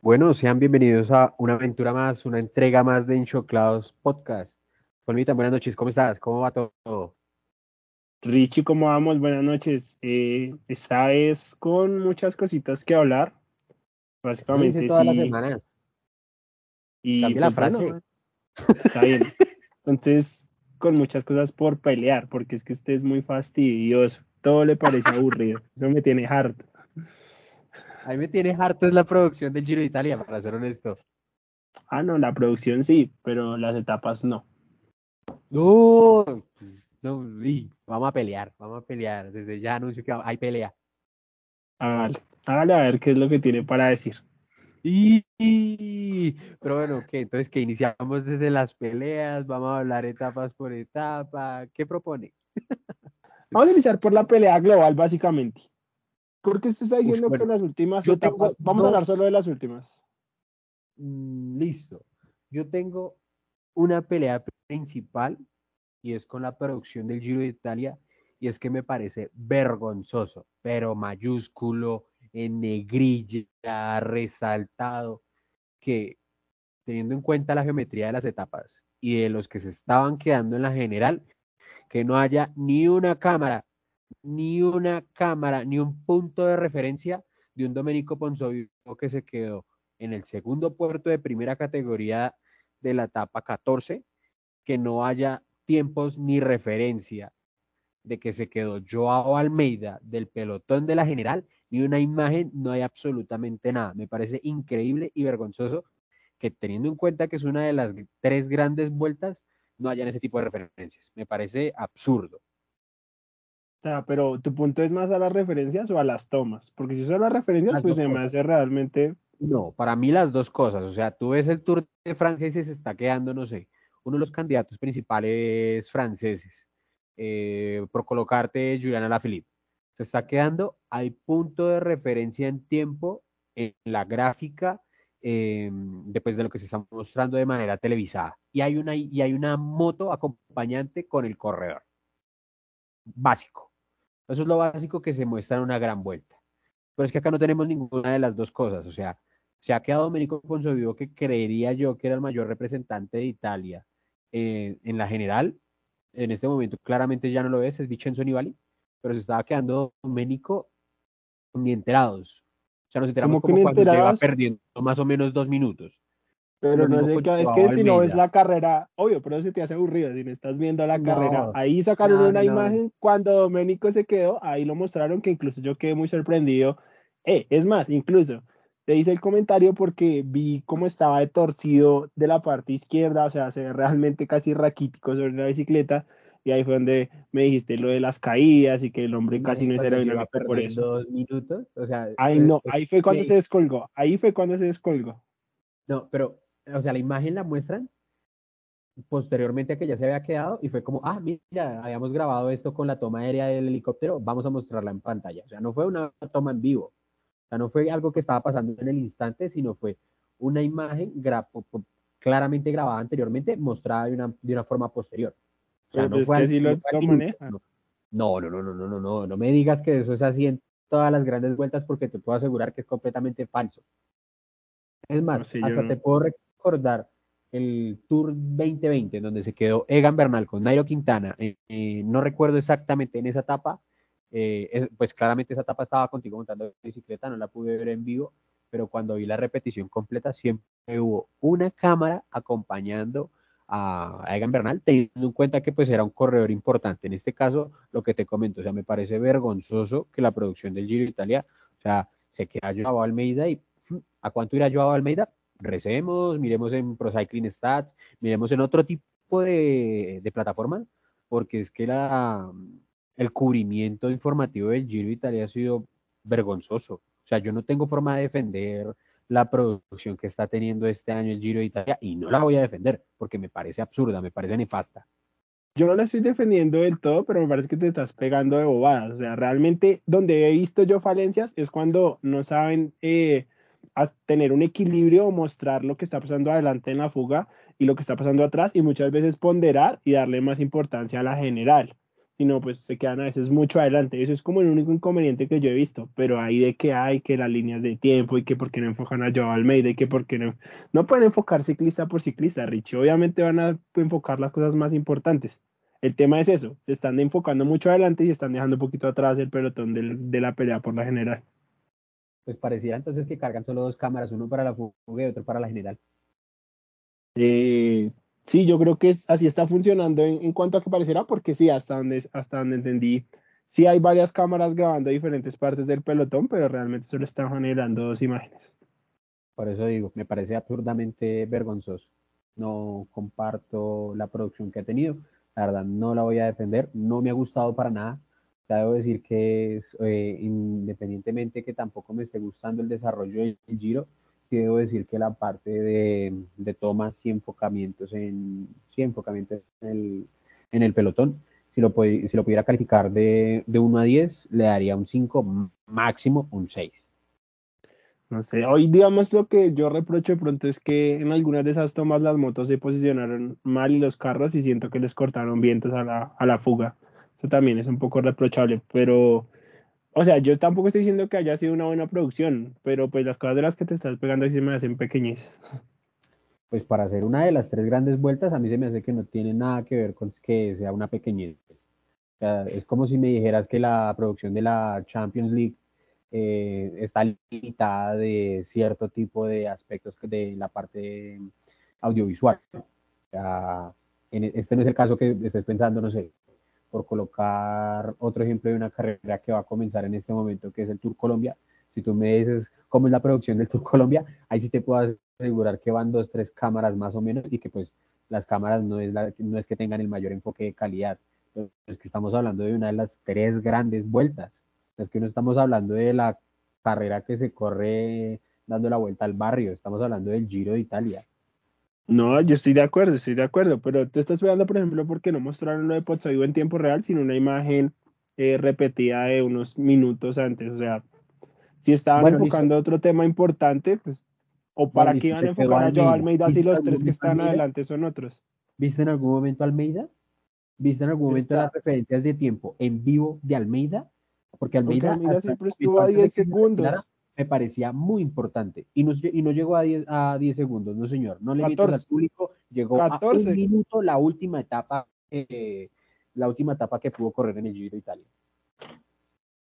Bueno, sean bienvenidos a una aventura más, una entrega más de Enchoclados Podcast. Juanita, buenas noches, ¿cómo estás? ¿Cómo va todo? Richie, ¿cómo vamos? Buenas noches. Eh, esta vez con muchas cositas que hablar. Básicamente, sí, todas las semanas. Y Cambia la pues, frase. bueno, está bien. Entonces, con muchas cosas por pelear, porque es que usted es muy fastidioso. Todo le parece aburrido. Eso me tiene harto. A mí me tiene harto es la producción del Giro de Italia, para ser honesto. Ah, no, la producción sí, pero las etapas no. No, no, y vamos a pelear, vamos a pelear. Desde ya anuncio que hay pelea. Hágale, hágale a ver qué es lo que tiene para decir. Y, pero bueno, ¿qué? Entonces, que iniciamos desde las peleas, vamos a hablar etapas por etapa. ¿Qué propone? Vamos a iniciar por la pelea global, básicamente. Porque usted está diciendo bueno, que las últimas etapas, vamos a hablar solo de las últimas. Mm, Listo. Yo tengo una pelea principal y es con la producción del Giro de Italia y es que me parece vergonzoso, pero mayúsculo, en negrilla, resaltado, que teniendo en cuenta la geometría de las etapas y de los que se estaban quedando en la general, que no haya ni una cámara, ni una cámara, ni un punto de referencia de un Domenico Ponzovio que se quedó en el segundo puerto de primera categoría de la etapa 14, que no haya tiempos ni referencia de que se quedó Joao Almeida del pelotón de la general, ni una imagen, no hay absolutamente nada. Me parece increíble y vergonzoso que teniendo en cuenta que es una de las tres grandes vueltas, no hayan ese tipo de referencias. Me parece absurdo. O sea, pero tu punto es más a las referencias o a las tomas. Porque si son a las referencias, Las pues se me cosas. hace realmente. No, para mí las dos cosas. O sea, tú ves el Tour de Francia y se está quedando, no sé, uno de los candidatos principales franceses, eh, por colocarte Juliana Alaphilippe. Se está quedando, hay punto de referencia en tiempo en la gráfica eh, después de lo que se está mostrando de manera televisada. Y hay una, y hay una moto acompañante con el corredor. Básico. Eso es lo básico que se muestra en una gran vuelta. Pero es que acá no tenemos ninguna de las dos cosas. O sea, se ha quedado Domenico Ponzovio, que creería yo que era el mayor representante de Italia eh, en la general. En este momento claramente ya no lo es, es Vincenzo Nibali, pero se estaba quedando Domenico ni enterados. O sea, nos enteramos ¿Cómo que como cuando lleva enterados? perdiendo más o menos dos minutos. Pero no sé qué. Es que si no ves la carrera, obvio, pero se te hace aburrido si no estás viendo la No, carrera. Ahí sacaron no, una no. imagen cuando Doménico se quedó, ahí lo mostraron que incluso yo quedé muy sorprendido. Eh, es más, incluso te hice el comentario porque vi cómo estaba de torcido de la parte izquierda, o sea, se ve realmente casi raquítico sobre la bicicleta. Y ahí fue donde me dijiste lo de las caídas y que el hombre casi no Cuando lleva aerodinámico por eso. dos minutos. O sea, Ahí eh, no, eh, ahí fue cuando se descolgó, ahí fue cuando se descolgó. No, pero, o sea, la imagen la muestran posteriormente a que ya se había quedado y fue como, ah, mira, habíamos grabado esto con la toma aérea del helicóptero, vamos a mostrarla en pantalla. O sea, no fue una toma en vivo, o sea, no fue algo que estaba pasando en el instante, sino fue una imagen gra- claramente grabada anteriormente, mostrada de una, de una forma posterior. O sea, Pero no fue así no lo- manejan. No, no, no, no, no, no, me digas que eso es así en todas las grandes vueltas porque te puedo asegurar que es completamente falso. Es más, No hasta no. te puedo recordar el Tour 2020, en donde se quedó Egan Bernal con Nairo Quintana. eh, eh, no recuerdo exactamente en esa etapa, eh, es- pues claramente esa etapa estaba contigo montando bicicleta, no la pude ver en vivo, pero cuando vi la repetición completa siempre hubo una cámara acompañando a, a Egan Bernal, teniendo en cuenta que pues era un corredor importante. En este caso, lo que te comento, o sea, me parece vergonzoso que la producción del Giro de Italia, o sea, se queda Joao Almeida y ¿a cuánto irá Joao Almeida? Recemos, miremos en Pro Cycling Stats, miremos en otro tipo de, de plataforma, porque es que la, el cubrimiento informativo del Giro de Italia ha sido vergonzoso. O sea, yo no tengo forma de defender la producción que está teniendo este año el Giro de Italia y no la voy a defender porque me parece absurda, me parece nefasta. Yo no la estoy defendiendo del todo, pero me parece que te estás pegando de bobadas. O sea, realmente donde he visto yo falencias es cuando no saben eh, tener un equilibrio o mostrar lo que está pasando adelante en la fuga y lo que está pasando atrás y muchas veces ponderar y darle más importancia a la general. Si no, pues se quedan a veces mucho adelante. Eso es como el único inconveniente que yo he visto. Pero ahí de que hay que las líneas de tiempo y que por qué no enfocan a Joao Almeida y que por qué no. No pueden enfocar ciclista por ciclista, Richie. Obviamente van a enfocar las cosas más importantes. El tema es eso. Se están enfocando mucho adelante y están dejando un poquito atrás el pelotón de la pelea por la general pues pareciera entonces que cargan solo dos cámaras, uno para la fuga y otro para la general. Eh, sí, yo creo que así está funcionando en, cuanto a que pareciera, porque sí, hasta donde, hasta donde entendí, sí hay varias cámaras grabando diferentes partes del pelotón, pero realmente solo están generando dos imágenes. Por eso digo, me parece absurdamente vergonzoso. No comparto la producción que ha tenido. La verdad, no la voy a defender. No me ha gustado para nada debo decir que eh, independientemente que tampoco me esté gustando el desarrollo del Giro, debo decir que la parte de, tomas y enfocamientos en, sí, enfocamientos en el, pelotón, si lo, si lo pudiera calificar de, de 1 a 10, le daría un 5, máximo un 6. No sé, hoy digamos lo que yo reprocho de pronto es que en algunas de esas tomas las motos se posicionaron mal y los carros y siento que les cortaron vientos a la, a la fuga. Eso también es un poco reprochable, pero, o sea, yo tampoco estoy diciendo que haya sido una buena producción, pero pues las cosas de las que te estás pegando ahí se me hacen pequeñices. Pues para hacer una de las tres grandes vueltas, a mí se me hace que no tiene nada que ver con que sea una pequeñez. O es como si me dijeras que la producción de la Champions League eh, está limitada de cierto tipo de aspectos de la parte audiovisual. E, este no es el caso que estés pensando, no sé, por colocar otro ejemplo de una carrera que va a comenzar en este momento, que es el Tour Colombia. Si tú me dices cómo es la producción del Tour Colombia, ahí sí te puedo asegurar que van dos, tres cámaras más o menos y que pues las cámaras no es, no es que tengan el mayor enfoque de calidad, es que estamos hablando de una de las tres grandes vueltas. Es que no estamos hablando de la carrera que se corre dando la vuelta al barrio, estamos hablando del Giro de Italia. No, yo estoy de acuerdo, estoy de acuerdo, pero te estás esperando, por ejemplo, porque no mostraron lo de Pozzovivo en tiempo real, sino una imagen eh, repetida de unos minutos antes. O sea, si estaban enfocando otro tema importante, pues, o para qué iban a enfocar a Joao Almeida si los tres que están adelante son otros. ¿Viste en algún momento Almeida? ¿Viste en algún momento las referencias de tiempo en vivo de Almeida? Porque Almeida, siempre estuvo a 10 segundos me parecía muy importante. Y no, y no llegó a 10, a 10 segundos, no señor. No le miento al público, llegó a un minuto la última etapa, eh, la última etapa que pudo correr en el Giro de Italia.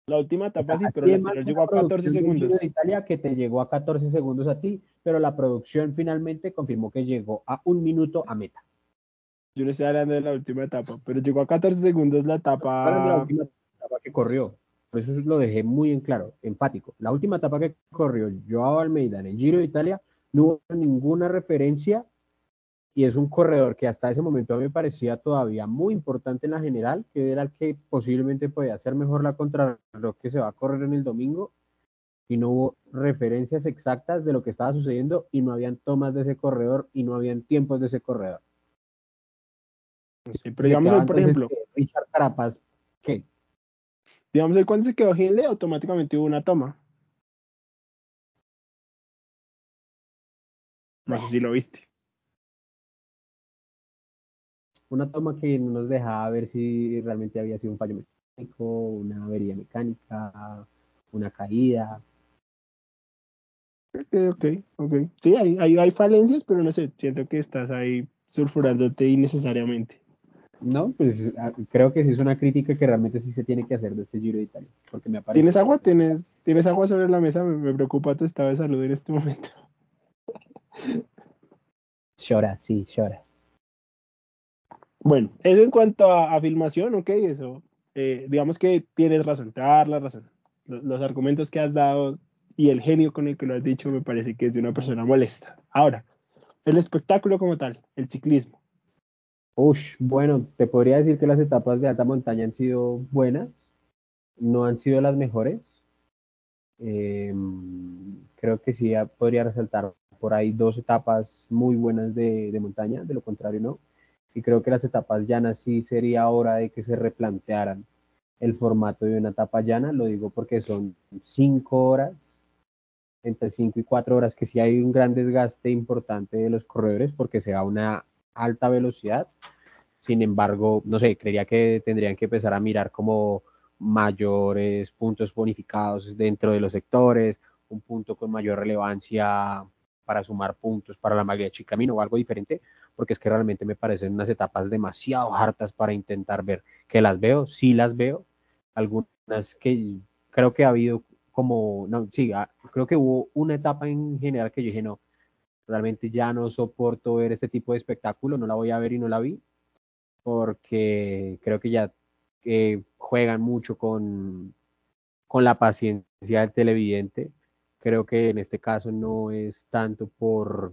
La última etapa sí, pero, llegó a 14 segundos. de Italia que te llegó a 14 segundos a ti, pero la producción finalmente confirmó que llegó a un minuto a meta. Yo no estoy hablando de la última etapa, pero llegó a 14 segundos la etapa. la última etapa que corrió. Por eso lo dejé muy en claro, empático. La última etapa que corrió Joao Almeida en el Giro de Italia no hubo ninguna referencia y es un corredor que hasta ese momento a mí me parecía todavía muy importante en la general, que era el que posiblemente podía hacer mejor la lo que se va a correr en el domingo y no hubo referencias exactas de lo que estaba sucediendo y no habían tomas de ese corredor y no habían tiempos de ese corredor. Sí, pero digamos, por ejemplo, Richard Carapaz, ¿qué? Digamos, cuando se quedó Hindley, automáticamente hubo una toma. No sé si lo viste. Una toma que no nos dejaba ver si realmente había sido un fallo mecánico, una avería mecánica, una caída. Ok, ok, ok. Sí, hay, hay, hay falencias, pero no sé, siento que estás ahí sulfurándote innecesariamente. No, pues ah, creo que sí es una crítica que realmente sí se tiene que hacer de este Giro de Italia. Porque me ¿Tienes agua? ¿Tienes, ¿Tienes agua sobre la mesa? Me, preocupa tu estado de salud en este momento. Llora, sí, llora. Bueno, eso en cuanto a, filmación, ok, eso. Eh, digamos que tienes razón, te a dar la razón. Los, los argumentos que has dado y el genio con el que lo has dicho me parece que es de una persona molesta. Ahora, el espectáculo como tal, el ciclismo Ush, bueno, te podría decir que las etapas de alta montaña han sido buenas, no han sido las mejores. Em, creo que sí podría resaltar por ahí dos etapas muy buenas de, montaña, de lo contrario no. Y creo que las etapas llanas sí sería hora de que se replantearan el formato de una etapa llana, lo digo porque son cinco horas entre 5 y 4 horas, que sí hay un gran desgaste importante de los corredores porque se va una alta velocidad. Sin embargo, no sé, creería que tendrían que empezar a mirar como mayores puntos bonificados dentro de los sectores, un punto con mayor relevancia para sumar puntos para la maglia Chicamino o algo diferente, porque es que realmente me parecen unas etapas demasiado hartas para intentar ver. Que las veo, sí las veo, algunas que creo que ha habido como, no, sí, ah, creo que hubo una etapa en general que yo dije, no, realmente ya no soporto ver este tipo de espectáculo, no la voy a ver y no la vi, porque creo que ya eh, juegan mucho con, con la paciencia del televidente. Creo que en este caso no es tanto por,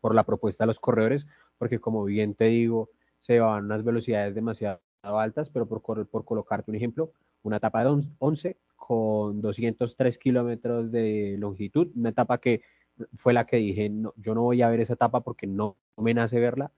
por la propuesta de los corredores, porque como bien te digo, se van unas velocidades demasiado altas, pero por, por colocarte un ejemplo, una etapa de 11 con 203 kilómetros de longitud, una etapa que fue la que dije, no, yo no voy a ver esa etapa porque no, me nace verla,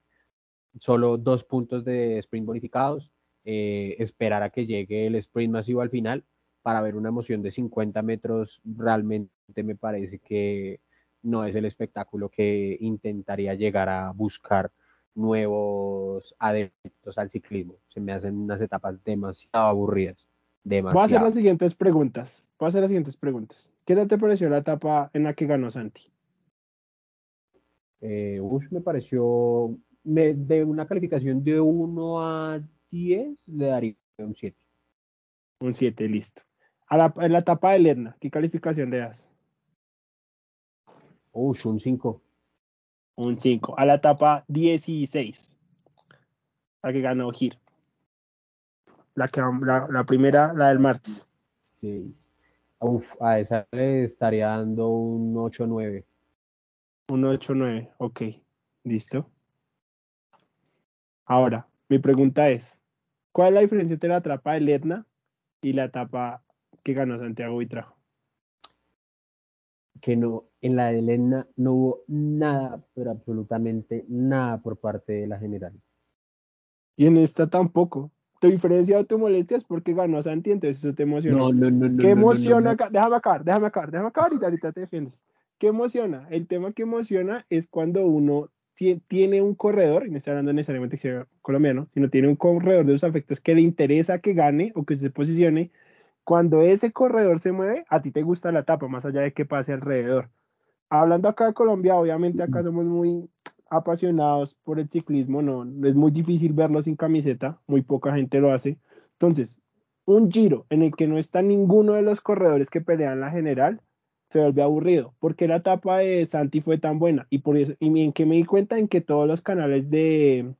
solo dos puntos de sprint bonificados, eh, esperar a que llegue el sprint masivo al final para ver una emoción de 50 metros, realmente me parece que no es el espectáculo que intentaría llegar a buscar nuevos adeptos al ciclismo. Se me hacen unas etapas demasiado aburridas. Demasiado. Voy a hacer las siguientes preguntas. Voy a hacer las siguientes preguntas. ¿Qué tal te pareció la etapa en la que ganó Santi? Eh, me pareció de una calificación de 1 a 10, le daría un 7. Un 7, listo. A la, en la etapa de Lerna, ¿qué calificación le das? Uy, un 5. Un 5. A la etapa 16, la que ganó Gir. La, que, la, primera, la del martes. Sí. Uf, a esa le estaría dando un 8-9. Un 8-9, ok. Listo. Ahora, mi pregunta es, ¿cuál es la diferencia entre la etapa del Etna y la etapa que ganó Santiago trajo? Que no, en la de Etna no hubo nada, pero absolutamente nada por parte de la general. Y en esta tampoco. Tu diferencia o tu molestia es porque ganó Santi, entonces eso te emociona. No, no, no, no. ¿Qué emociona? Déjame acabar, déjame acabar, déjame acabar y ahorita te defiendes. ¿Qué emociona? El tema que emociona es cuando uno tiene un corredor, y no estoy hablando necesariamente que sea colombiano, sino tiene un corredor de los afectos que le interesa que gane o que se posicione, cuando ese corredor se mueve, a ti te gusta la etapa, más allá de que pase alrededor. Hablando acá de Colombia, obviamente acá somos muy apasionados por el ciclismo, no, es muy difícil verlo sin camiseta, muy poca gente lo hace. Entonces, un giro en el que no está ninguno de los corredores que pelean la general, se vuelve aburrido, porque la etapa de Santi fue tan buena y por eso, y en que me di cuenta en que todos los canales de,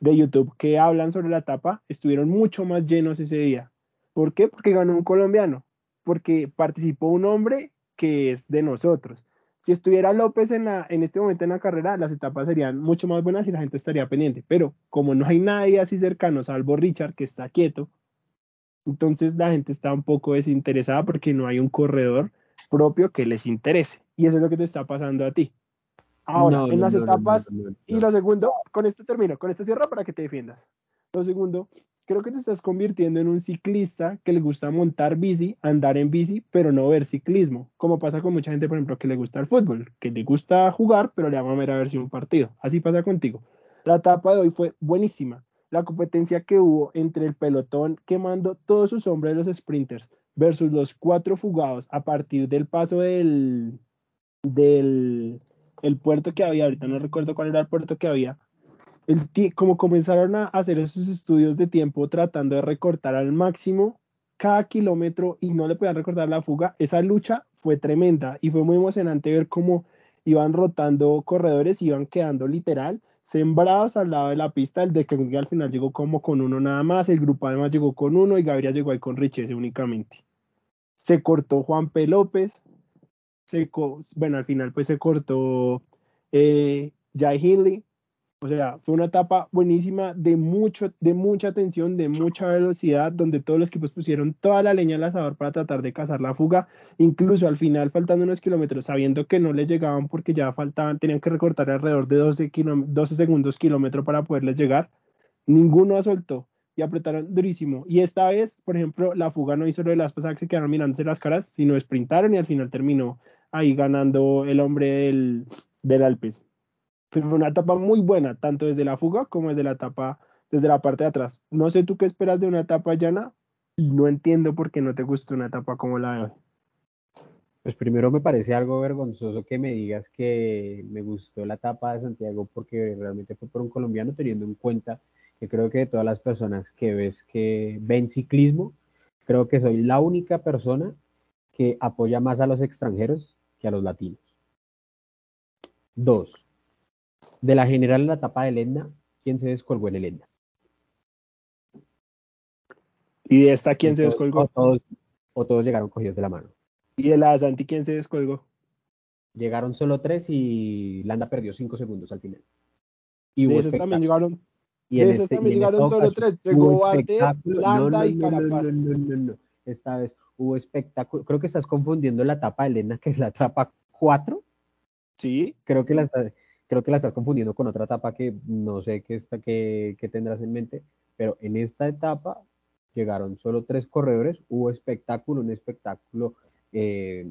de YouTube que hablan sobre la etapa estuvieron mucho más llenos ese día. ¿Por qué? Porque ganó un colombiano, porque participó un hombre que es de nosotros. Si estuviera López en, la, en este momento en la carrera, las etapas serían mucho más buenas y la gente estaría pendiente. Pero como no hay nadie así cercano, salvo Richard, que está quieto, entonces la gente está un poco desinteresada porque no hay un corredor propio que les interese. Y eso es lo que te está pasando a ti. Ahora, en las etapas, y lo segundo, con esto termino, con esto cierro para que te defiendas. Lo segundo, creo que te estás convirtiendo en un ciclista que le gusta montar bici, andar en bici, pero no ver ciclismo, como pasa con mucha gente, por ejemplo, que le gusta el fútbol, que le gusta jugar, pero le va a ver a si un partido. Así pasa contigo. La etapa de hoy fue buenísima. La competencia que hubo entre el pelotón quemando todos sus hombres los sprinters versus los cuatro fugados a partir del paso del, del el puerto que había, ahorita no recuerdo cuál era el puerto que había, el como comenzaron a hacer esos estudios de tiempo tratando de recortar al máximo cada kilómetro y no le podían recortar la fuga, esa lucha fue tremenda y fue muy emocionante ver cómo iban rotando corredores, iban quedando literal sembrados al lado de la pista, el de que al final llegó como con uno nada más, el grupo además llegó con uno y Gabriel llegó ahí con Richese únicamente. Se cortó Juan P. López, bueno, al final pues se cortó eh, Jai Hindley, o sea, fue una etapa buenísima de, mucho, de mucha tensión, de mucha velocidad, donde todos los equipos pusieron toda la leña al asador para tratar de cazar la fuga. Incluso al final, faltando unos kilómetros, sabiendo que no les llegaban porque ya faltaban, tenían que recortar alrededor de 12, 12 segundos kilómetro para poderles llegar. Ninguno soltó. y apretaron durísimo. Y esta vez, por ejemplo, la fuga no hizo lo de las pasadas que se quedaron mirándose las caras, sino sprintaron y al final terminó ahí ganando el hombre del, del Alpes. Pero fue una etapa muy buena, tanto desde la fuga como desde la etapa, desde la parte de atrás. No sé tú qué esperas de una etapa llana y no entiendo por qué no te gusta una etapa como la de hoy. Pues primero me parece algo vergonzoso que me digas que me gustó la etapa de Santiago porque realmente fue por un colombiano teniendo en cuenta que creo que de todas las personas que ves que ven ciclismo, creo que soy la única persona que apoya más a los extranjeros que a los latinos. Dos, de la general en la etapa de Lenda, ¿quién se descolgó en el Lenda? ¿Y de esta quién se descolgó? O todos, llegaron cogidos de la mano. ¿Y de la Santi quién se descolgó? Llegaron solo tres y Landa perdió cinco segundos al final. Y de esos también llegaron. Y de esos este, también llegaron solo tres. Llegó Barte, Landa y Carapaz. No, no, no, Esta vez hubo espectáculo. Creo que estás confundiendo la etapa de Lenda, que es la etapa 4. Sí. Creo que la, creo que la estás confundiendo con otra etapa que no sé qué, está, qué, qué tendrás en mente. Pero en esta etapa llegaron solo tres corredores, hubo espectáculo, un espectáculo eh,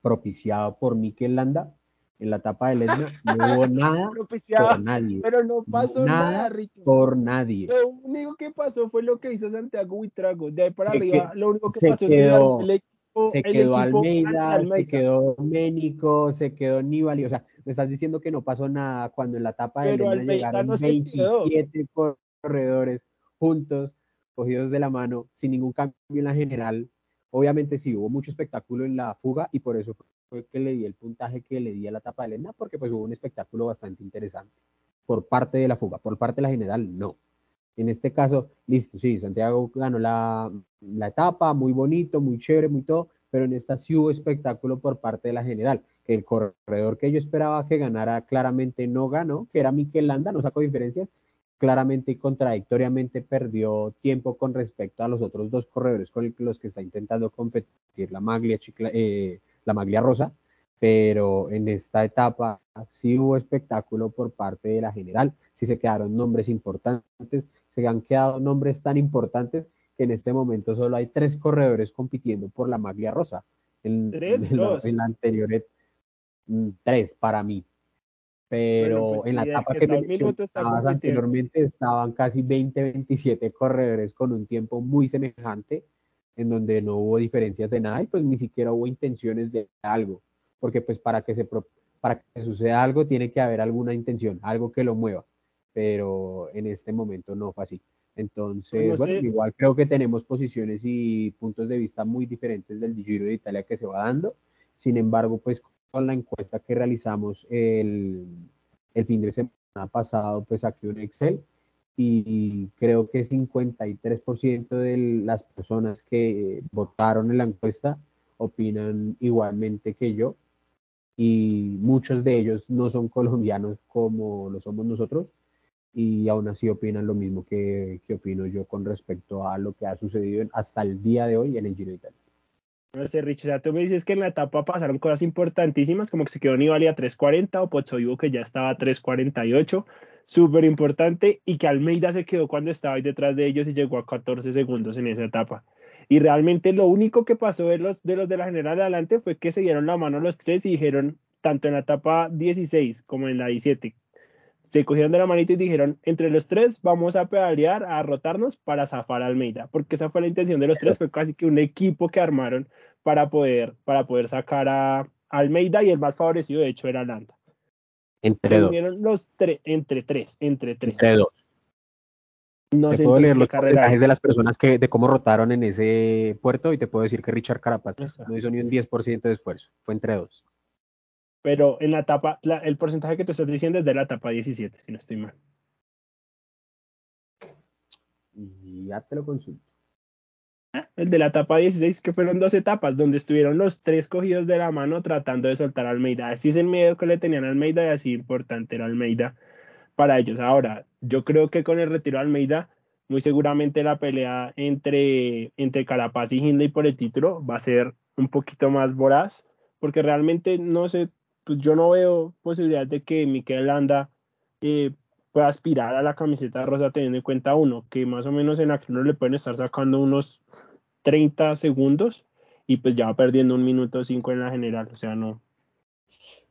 propiciado por Mikel Landa en la etapa de Lesna, no hubo nada por nadie. Pero no pasó nada, Por nadie. Lo único que pasó fue lo que hizo Santiago Buitrago. De ahí para arriba, lo único que pasó quedó, es que el equipo, se quedó Almeida, se quedó Ménico, se quedó Nibali. O sea, me estás diciendo que no pasó nada cuando en la etapa de Lesna llegaron 27 corredores juntos cogidos de la mano, sin ningún cambio en la general. Obviamente sí hubo mucho espectáculo en la fuga y por eso fue que le di el puntaje que le di a la etapa de Elena, porque pues hubo un espectáculo bastante interesante por parte de la fuga, por parte de la general no. En este caso, listo, sí, Santiago ganó la, la etapa, muy bonito, muy chévere, muy todo, pero en esta sí hubo espectáculo por parte de la general, que el corredor que yo esperaba que ganara claramente no ganó, que era Mikel Landa, no sacó diferencias, claramente y contradictoriamente perdió tiempo con respecto a los otros dos corredores con los que está intentando competir la Maglia, eh, la Maglia Rosa, pero en esta etapa sí hubo espectáculo por parte de la general, sí se quedaron nombres importantes, se han quedado nombres tan importantes que en este momento solo hay tres corredores compitiendo por la Maglia Rosa. En, ¿Tres? en la anterior, mm, tres para mí, pero pues en la etapa que, me mencionabas anteriormente estaban casi 20, 27 corredores con un tiempo muy semejante, en donde no hubo diferencias de nada y pues ni siquiera hubo intenciones de algo, porque pues para que, se, para que suceda algo tiene que haber alguna intención, algo que lo mueva, pero en este momento no fue así. Entonces, bueno, igual creo que tenemos posiciones y puntos de vista muy diferentes del Giro de Italia que se va dando. Sin embargo, pues con la encuesta que realizamos el, el fin de semana pasado, pues saqué un Excel y creo que 53% de las personas que votaron en la encuesta opinan igualmente que yo y muchos de ellos no son colombianos como lo somos nosotros y aún así opinan lo mismo que, que opino yo con respecto a lo que ha sucedido hasta el día de hoy en el Giro de Italia. No sé, Richard, tú me dices que en la etapa pasaron cosas importantísimas, como que se quedó Nibali a 3.40 o Pozzovivo que ya estaba a 3.48, súper importante, y que Almeida se quedó cuando estaba ahí detrás de ellos y llegó a 14 segundos en esa etapa. Y realmente lo único que pasó de los de, los de la general adelante fue que se dieron la mano los tres y dijeron, tanto en la etapa 16 como en la 17, se cogieron de la manita y dijeron, entre los tres vamos a pedalear, a rotarnos para zafar a Almeida, porque esa fue la intención de los tres, fue casi que un equipo que armaron para poder, para poder sacar a Almeida y el más favorecido de hecho era Landa. Entre dos. Los tres, entre tres, entre tres. Entre dos. No te puedo leer los mensajes de las personas que, de cómo rotaron en ese puerto y te puedo decir que Richard Carapaz no hizo ni un 10% de esfuerzo, fue entre dos pero en la etapa, el porcentaje que te estoy diciendo es de la etapa 17, si no estoy mal. Ya te lo consulto. Ah, el de la etapa 16, que fueron dos etapas, donde estuvieron los tres cogidos de la mano tratando de soltar a Almeida. Así es el miedo que le tenían a Almeida y así importante era Almeida para ellos. Ahora, yo creo que con el retiro de Almeida, muy seguramente la pelea entre, entre Carapaz y Hindley por el título va a ser un poquito más voraz, porque realmente no sé pues yo no veo posibilidad de que Miquel Landa eh, puede aspirar a la camiseta rosa teniendo en cuenta uno, que más o menos en la crono le pueden estar sacando unos 30 segundos y pues ya va perdiendo un minuto 5 en la general, o sea, no.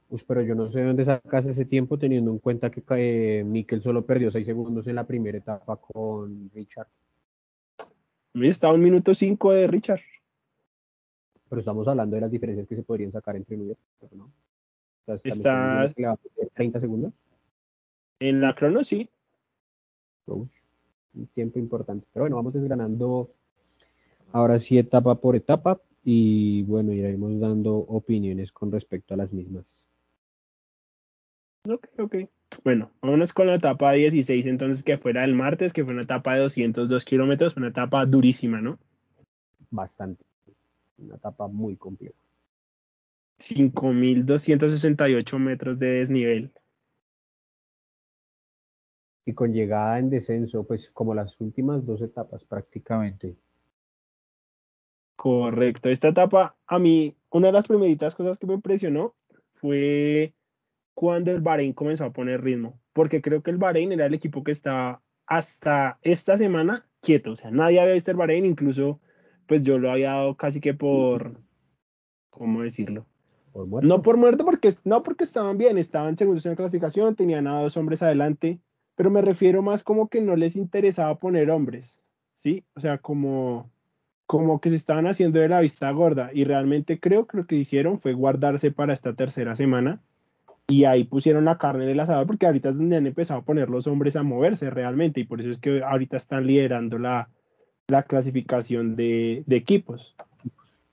Pues pero yo no sé dónde sacas ese tiempo teniendo en cuenta que eh, Mikel solo perdió 6 segundos en la primera etapa con Richard. Está un minuto 5 de Richard. Pero estamos hablando de las diferencias que se podrían sacar entre uno y otro, ¿no? Está... 30 segundos. En la crono sí. un tiempo importante. Pero bueno, vamos desgranando ahora sí etapa por etapa y bueno, iremos dando opiniones con respecto a las mismas. Ok, ok. Bueno, vámonos con la etapa 16 entonces que fuera el martes, que fue una etapa de 202 kilómetros, una etapa durísima, ¿no? Bastante. Una etapa muy compleja. 5.268 metros de desnivel y con llegada en descenso, pues como las últimas dos etapas prácticamente. Correcto, esta etapa a mí, una de las primeritas cosas que me impresionó fue cuando el Bahrein comenzó a poner ritmo, porque creo que el Bahrein era el equipo que estaba hasta esta semana quieto, o sea, nadie había visto el Bahrein, incluso pues yo lo había dado casi que por, ¿cómo decirlo? No por muerto, porque, no porque estaban bien, estaban segundos en la clasificación, tenían a dos hombres adelante, pero me refiero más como que no les interesaba poner hombres, ¿sí? O sea, como, como que se estaban haciendo de la vista gorda y realmente creo que lo que hicieron fue guardarse para esta tercera semana y ahí pusieron la carne en el asador porque ahorita es donde han empezado a poner los hombres a moverse realmente y por eso es que ahorita están liderando la, la clasificación de, de equipos.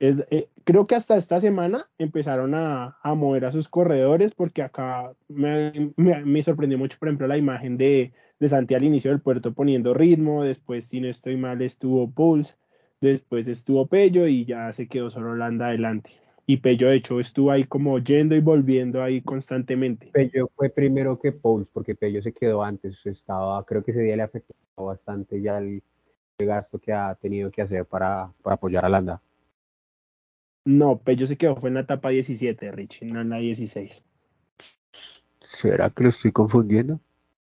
Eh, creo que hasta esta semana empezaron a, mover a sus corredores porque acá me, sorprendió mucho, por ejemplo, la imagen de, de Santi al inicio del puerto poniendo ritmo, después, si no estoy mal, estuvo Pulse, después estuvo Pello y ya se quedó solo Holanda adelante. Y Pello, de hecho, estuvo ahí como yendo y volviendo ahí constantemente. Pello fue primero que Pulse porque Pello se quedó antes, estaba, creo que ese día le afectó bastante ya el, gasto que ha tenido que hacer para, para apoyar a Holanda. No, Pello se quedó, fue en la etapa 17, Richie, no en la 16. ¿Será que lo estoy confundiendo?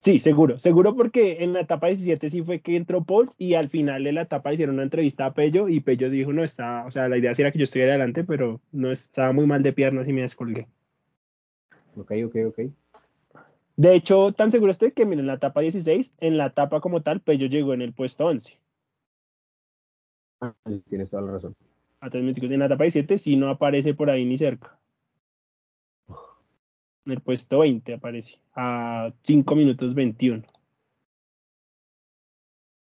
Sí, seguro, seguro porque en la etapa 17 sí fue que entró Pauls y al final de la etapa hicieron una entrevista a Pello y Pello dijo, no, está, o sea, la idea era que yo estuviera adelante, pero no estaba muy mal de piernas y me descolgué. Ok, ok, ok. De hecho, tan seguro estoy que, miren, en la etapa 16, en la etapa como tal, Pello llegó en el puesto 11. Ah, tienes toda la razón a en la etapa 17 si no aparece por ahí ni cerca. En el puesto 20 aparece, a 5 minutos 21.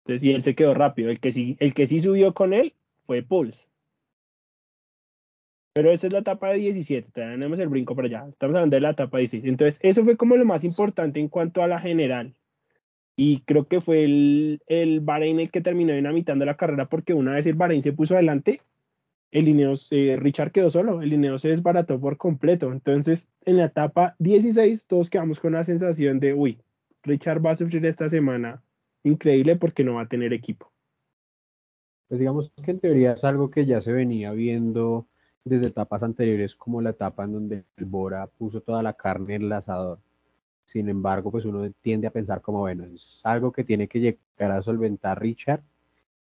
Entonces, sí, él se quedó rápido. El que sí, el que sí subió con él fue Pulse. Pero esa es la etapa de 17, tenemos el brinco para allá. Estamos hablando de la etapa 16. Entonces, eso fue como lo más importante en cuanto a la general. Y creo que fue el, el Bahrein el que terminó dinamitando la carrera porque una vez el Bahrein se puso adelante, el Ineos, eh, Richard quedó solo, el Ineos se desbarató por completo. Entonces, en la etapa 16, todos quedamos con la sensación de, uy, Richard va a sufrir esta semana increíble porque no va a tener equipo. Pues digamos que en teoría es algo que ya se venía viendo desde etapas anteriores, como la etapa en donde el Bora puso toda la carne en el asador. Sin embargo, pues uno tiende a pensar como, bueno, es algo que tiene que llegar a solventar Richard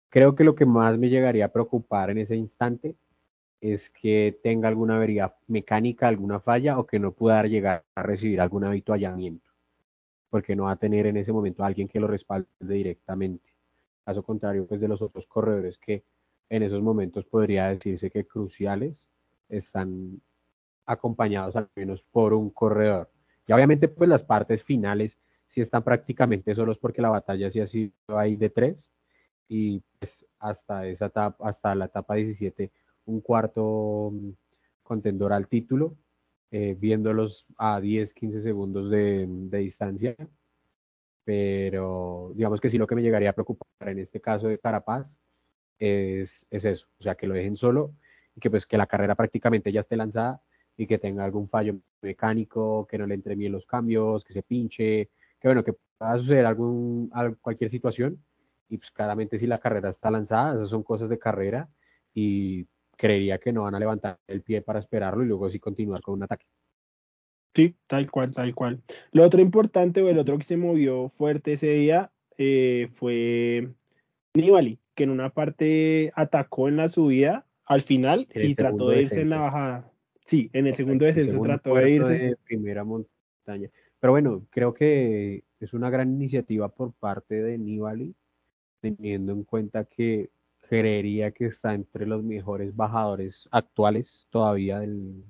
Creo que lo que más me llegaría a preocupar en ese instante es que tenga alguna avería mecánica, alguna falla o que no pueda llegar a recibir algún habituallamiento, porque no va a tener en ese momento a alguien que lo respalde directamente. Caso contrario, pues de los otros corredores que en esos momentos podría decirse que cruciales están acompañados al menos por un corredor. Y obviamente pues las partes finales sí están prácticamente solos porque la batalla sí ha sido ahí de tres, y pues hasta esa etapa, hasta la etapa 17, un cuarto mm, contendor al título, eh, viéndolos a 10, 15 segundos de, distancia. Pero digamos que sí lo que me llegaría a preocupar en este caso de Carapaz es, es eso, o sea, que lo dejen solo y que pues que la carrera prácticamente ya esté lanzada y que tenga algún fallo mecánico, que no le entre bien los cambios, que se pinche, que bueno, que pueda suceder algún, cualquier situación y pues claramente si la carrera está lanzada, esas son cosas de carrera y creería que no van a levantar el pie para esperarlo y luego sí continuar con un ataque. Sí, tal cual, tal cual. Lo otro importante o el otro que se movió fuerte ese día eh, fue Nibali, que en una parte atacó en la subida al final y trató de irse en la bajada. Sí, en el segundo descenso trató de irse. De primera montaña. Pero bueno, creo que es una gran iniciativa por parte de Nibali, teniendo en cuenta que creería que está entre los mejores bajadores actuales todavía del,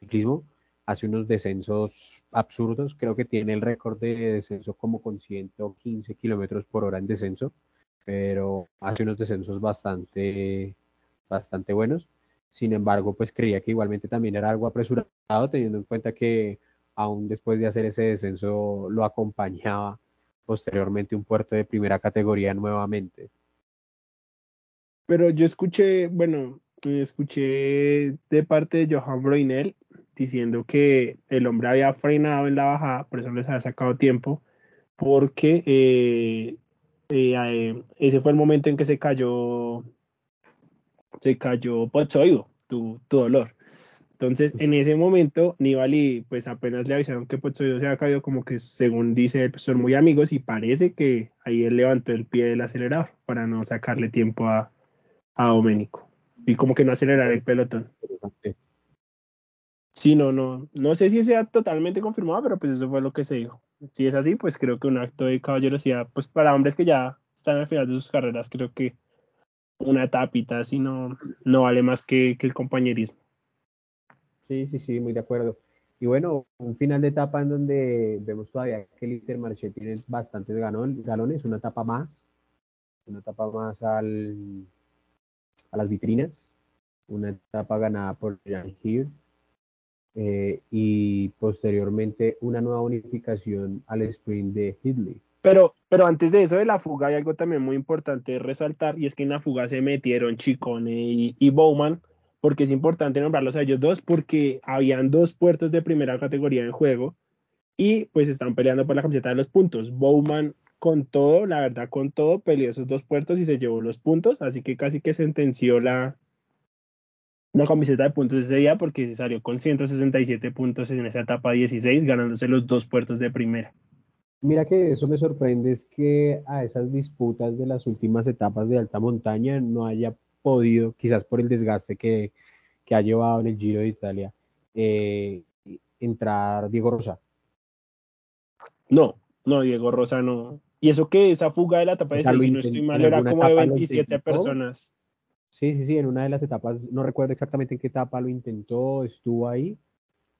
ciclismo. Hace unos descensos absurdos, creo que tiene el récord de descenso como con 115 kilómetros por hora en descenso, pero hace unos descensos bastante, bastante buenos. Sin embargo, pues creía que igualmente también era algo apresurado, teniendo en cuenta que aún después de hacer ese descenso lo acompañaba posteriormente un puerto de primera categoría nuevamente. Pero yo escuché, bueno, escuché de parte de Johan Broinel diciendo que el hombre había frenado en la bajada, por eso les había sacado tiempo, porque eh, eh, eh, ese fue el momento en que se cayó, se cayó Pochoido, tu, tu dolor. Entonces, en ese momento, Nibali, pues apenas le avisaron que Pochoido se había caído, como que según dice él, pues, son muy amigos y parece que ahí él levantó el pie del acelerador para no sacarle tiempo a, a Domenico y como que no acelerar el pelotón. Sí, no, no, no sé si sea totalmente confirmado, pero pues eso fue lo que se dijo. Si es así, pues creo que un acto de caballerosidad, pues para hombres que ya están al final de sus carreras, creo que una tapita así no, no vale más que, el compañerismo. Sí, sí, sí, muy de acuerdo. Y bueno, un final de etapa en donde vemos todavía que el Intermarché tiene bastantes galones, una etapa más, una etapa más al, a las vitrinas, una etapa ganada por Jan Hirt eh, y posteriormente una nueva unificación al sprint de Hidley. Pero, pero antes de eso de la fuga hay algo también muy importante de resaltar y es que en la fuga se metieron Chicone y Bowman porque es importante nombrarlos a ellos dos porque habían dos puertos de primera categoría en juego y pues están peleando por la camiseta de los puntos. Bowman con todo, la verdad con todo, peleó esos dos puertos y se llevó los puntos, así que casi que sentenció la, la camiseta de puntos ese día porque se salió con 167 puntos en esa etapa 16, ganándose los dos puertos de primera. Mira que eso me sorprende es que a esas disputas de las últimas etapas de alta montaña no haya podido, quizás por el desgaste que, que ha llevado en el Giro de Italia, eh, entrar Diego Rosa. No, no, Diego Rosa no, y eso que esa fuga de la etapa de 6, si no estoy mal, era como de 27 personas. Sí, sí, sí, en una de las etapas, no recuerdo exactamente en qué etapa lo intentó, estuvo ahí,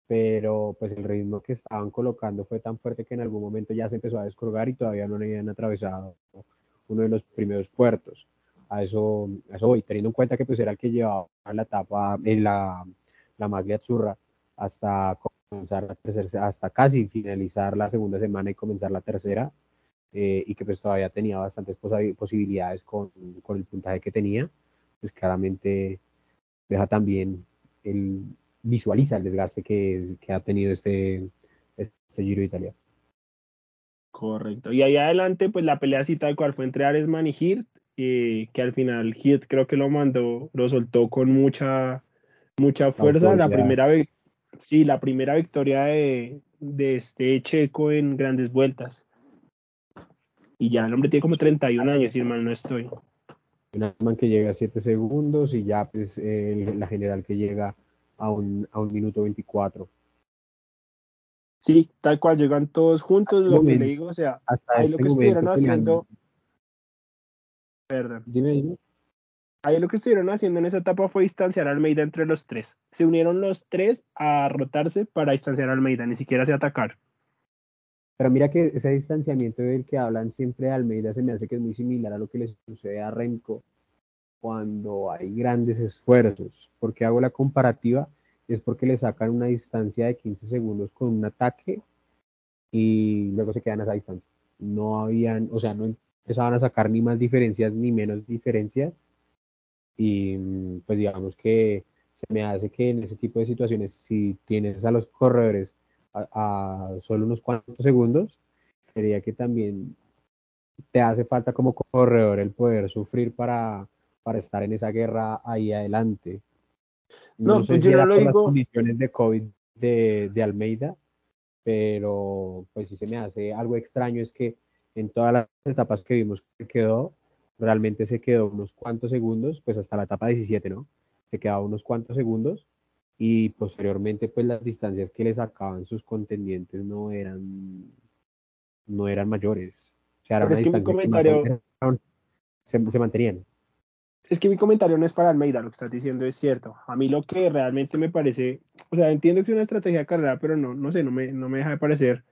pero pues el ritmo que estaban colocando fue tan fuerte que en algún momento ya se empezó a descolgar y todavía no habían atravesado uno de los primeros puertos. A eso, a eso voy, teniendo en cuenta que pues era el que llevaba la etapa, en la, la maglia azurra hasta comenzar la tercera, hasta casi finalizar la segunda semana y comenzar la tercera, eh, y que pues todavía tenía bastantes posibilidades con, con, el puntaje que tenía, pues claramente deja también el visualiza el desgaste que, es, que ha tenido este, este Giro de Italia. Correcto. Y ahí adelante, pues la pelea así tal cual fue entre Aresman y eh, que al final Hirt creo que lo mandó, lo soltó con mucha, mucha fuerza. La primera sí, la primera victoria de, de este checo en grandes vueltas. Y ya el hombre tiene como 31 años, si mal no estoy. Un man que llega a 7 segundos y ya pues la general que llega a un, a un minuto 24. Sí, tal cual, llegan todos juntos, lo que le digo, o sea, hasta ahí lo este que estuvieron haciendo... Perdón. Dime, dime. Ahí lo que estuvieron haciendo en esa etapa fue distanciar a Almeida entre los tres. Se unieron los tres a rotarse para distanciar a Almeida, ni siquiera se atacaron. Pero mira que ese distanciamiento del que hablan siempre de Almeida se me hace que es muy similar a lo que le sucede a Remco cuando hay grandes esfuerzos. ¿Por qué hago la comparativa? Es porque le sacan una distancia de 15 segundos con un ataque y luego se quedan a esa distancia. No habían, o sea, no empezaban a sacar ni más diferencias ni menos diferencias. Y pues digamos que se me hace que en ese tipo de situaciones, si tienes a los corredores a, solo unos cuantos segundos, sería que también te hace falta como corredor el poder sufrir para, para estar en esa guerra ahí adelante. No, sé pues si era por las condiciones de COVID de, de Almeida, pero pues sí se me hace algo extraño es que en todas las etapas que vimos que quedó, realmente se quedó unos cuantos segundos, pues hasta la etapa 17, ¿no? Se quedaba unos cuantos segundos y posteriormente pues las distancias que le sacaban sus contendientes no eran no eran mayores. O sea, era una distancia que, se, se mantenían. Es que mi comentario no es para Almeida, lo que estás diciendo es cierto. A mí lo que realmente me parece, o sea, entiendo que es una estrategia de carrera, pero no, no sé, no me, no me deja de parecer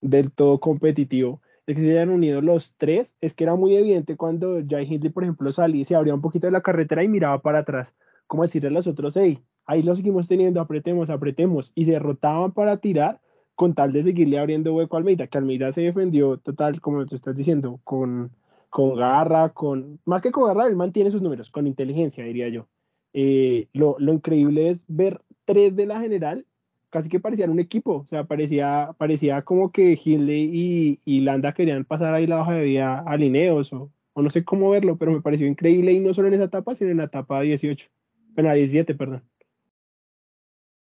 del todo competitivo. Es que se hayan unido los tres, es que era muy evidente cuando Jay Hindley, por ejemplo, salía y se abría un poquito de la carretera y miraba para atrás, como decirle a los otros, hey, ahí lo seguimos teniendo, apretemos, apretemos, y se rotaban para tirar con tal de seguirle abriendo hueco a Almeida, que Almeida se defendió total, como tú estás diciendo, con con garra, con, más que con garra, él mantiene sus números, con inteligencia, diría yo. Eh, lo, lo, increíble es ver tres de la general, casi que parecían un equipo, o sea, parecía, parecía como que Hindley y, Landa querían pasar ahí la hoja de vida a Lineos, o, o, no sé cómo verlo, pero me pareció increíble, y no solo en esa etapa, sino en la etapa 18, en la 17, perdón.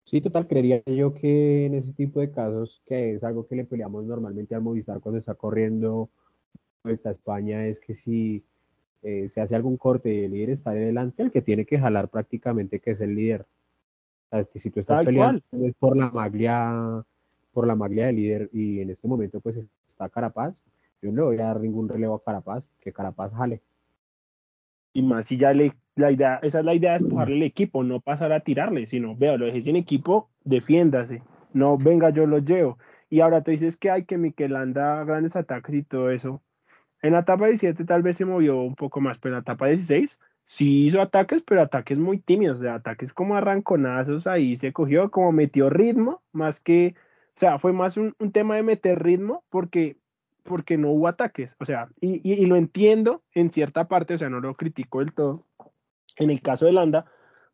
Sí, total, creería yo que en ese tipo de casos, que es algo que le peleamos normalmente al Movistar cuando está corriendo Vuelta a España es que si eh, se hace algún corte y el líder está adelante, el que tiene que jalar prácticamente que es el líder. Si tú estás peleando por la maglia, por la maglia del líder y en este momento pues está Carapaz, yo no le voy a dar ningún relevo a Carapaz, que Carapaz jale. Y más si ya le, la idea, esa es la idea de empujarle el equipo, no pasar a tirarle, sino, vea, lo dejé sin equipo, defiéndase, no venga, yo lo llevo. Y ahora tú dices que hay que Miquel anda grandes ataques y todo eso. En la etapa 17 tal vez se movió un poco más, pero en la etapa 16 sí hizo ataques, pero ataques muy tímidos, ataques como arranconazos, ahí se cogió, como metió ritmo, más que, o sea, fue más un, tema de meter ritmo porque, porque no hubo ataques, o sea, y, y, lo entiendo en cierta parte, o sea, no lo critico del todo, en el caso de Landa,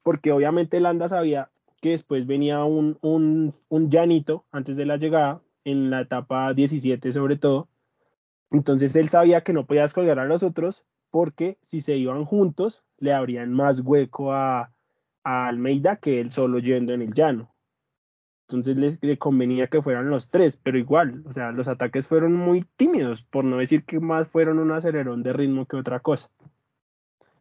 porque obviamente Landa sabía que después venía un, un, un llanito antes de la llegada, en la etapa 17 sobre todo, entonces él sabía que no podía descolgar a los otros porque si se iban juntos le abrían más hueco a, Almeida que él solo yendo en el llano. Entonces le convenía que fueran los tres, pero igual, o sea, los ataques fueron muy tímidos, por no decir que más fueron un acelerón de ritmo que otra cosa.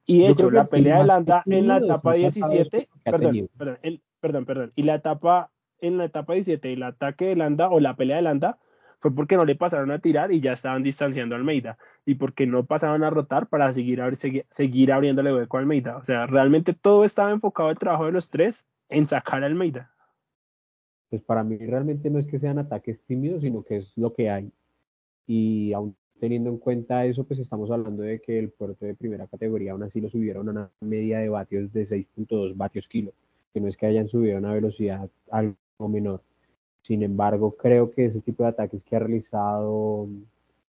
Y de hecho, la pelea de Landa en la etapa 17, perdón, perdón, perdón, perdón, y la etapa en la etapa 17, el ataque de Landa o la pelea de Landa fue porque no le pasaron a tirar y ya estaban distanciando a Almeida y porque no pasaban a rotar para seguir, seguir, seguir abriéndole hueco a Almeida. O sea, realmente todo estaba enfocado el trabajo de los tres en sacar a Almeida. Pues para mí realmente no es que sean ataques tímidos, sino que es lo que hay. Y aún teniendo en cuenta eso, pues estamos hablando de que el puerto de primera categoría aún así lo subieron a una media de vatios de 6.2 vatios kilo, que no es que hayan subido a una velocidad algo menor. Sin embargo, creo que ese tipo de ataques que ha realizado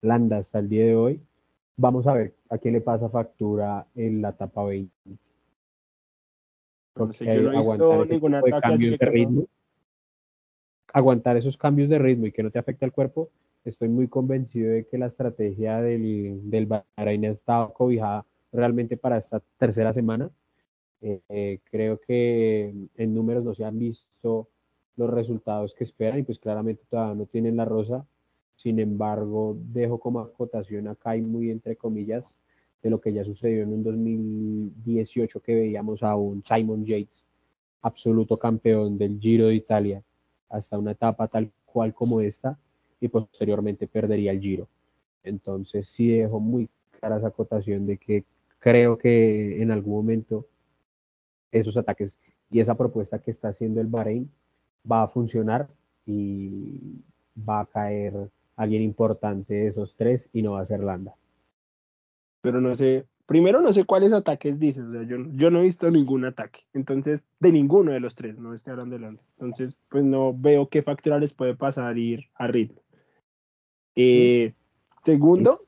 Landa hasta el día de hoy, vamos a ver a quién le pasa factura en la etapa 20. Porque yo no he visto ningún ataque de ritmo, aguantar esos cambios de ritmo y que no te afecte al cuerpo, estoy muy convencido de que la estrategia del, del Bahrein ha estado cobijada realmente para esta tercera semana. Eh, eh, creo que en números no se han visto los resultados que esperan y pues claramente todavía no tienen la rosa. Sin embargo, dejo como acotación acá y muy entre comillas de lo que ya sucedió en un 2018 que veíamos a un Simon Yates, absoluto campeón del Giro de Italia, hasta una etapa tal cual como esta y posteriormente perdería el Giro. Entonces sí dejo muy clara esa acotación de que creo que en algún momento esos ataques y esa propuesta que está haciendo el Bahrein va a funcionar y va a caer alguien importante de esos tres y no va a ser Landa. Pero no sé, primero no sé cuáles ataques dices, o sea, yo, yo no he visto ningún ataque, entonces de ninguno de los tres, no estoy hablando de Landa. Entonces, pues no veo qué factura les puede pasar ir a ritmo. Eh, segundo,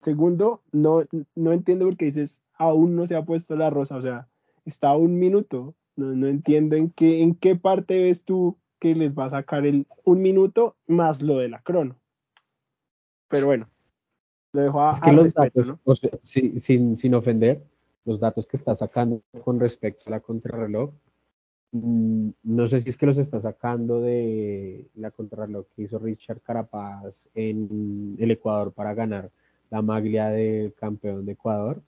segundo, no, no entiendo por qué dices aún no se ha puesto la rosa, o sea, está a un minuto, no, no entiendo en qué, en qué parte ves tú que les va a sacar el un minuto más lo de la crono. Pero bueno, lo dejo a, los datos, sin, sin ofender, los datos que está sacando con respecto a la contrarreloj mm, no sé si es que los está sacando de la contrarreloj que hizo Richard Carapaz en el Ecuador para ganar la maglia del campeón de Ecuador,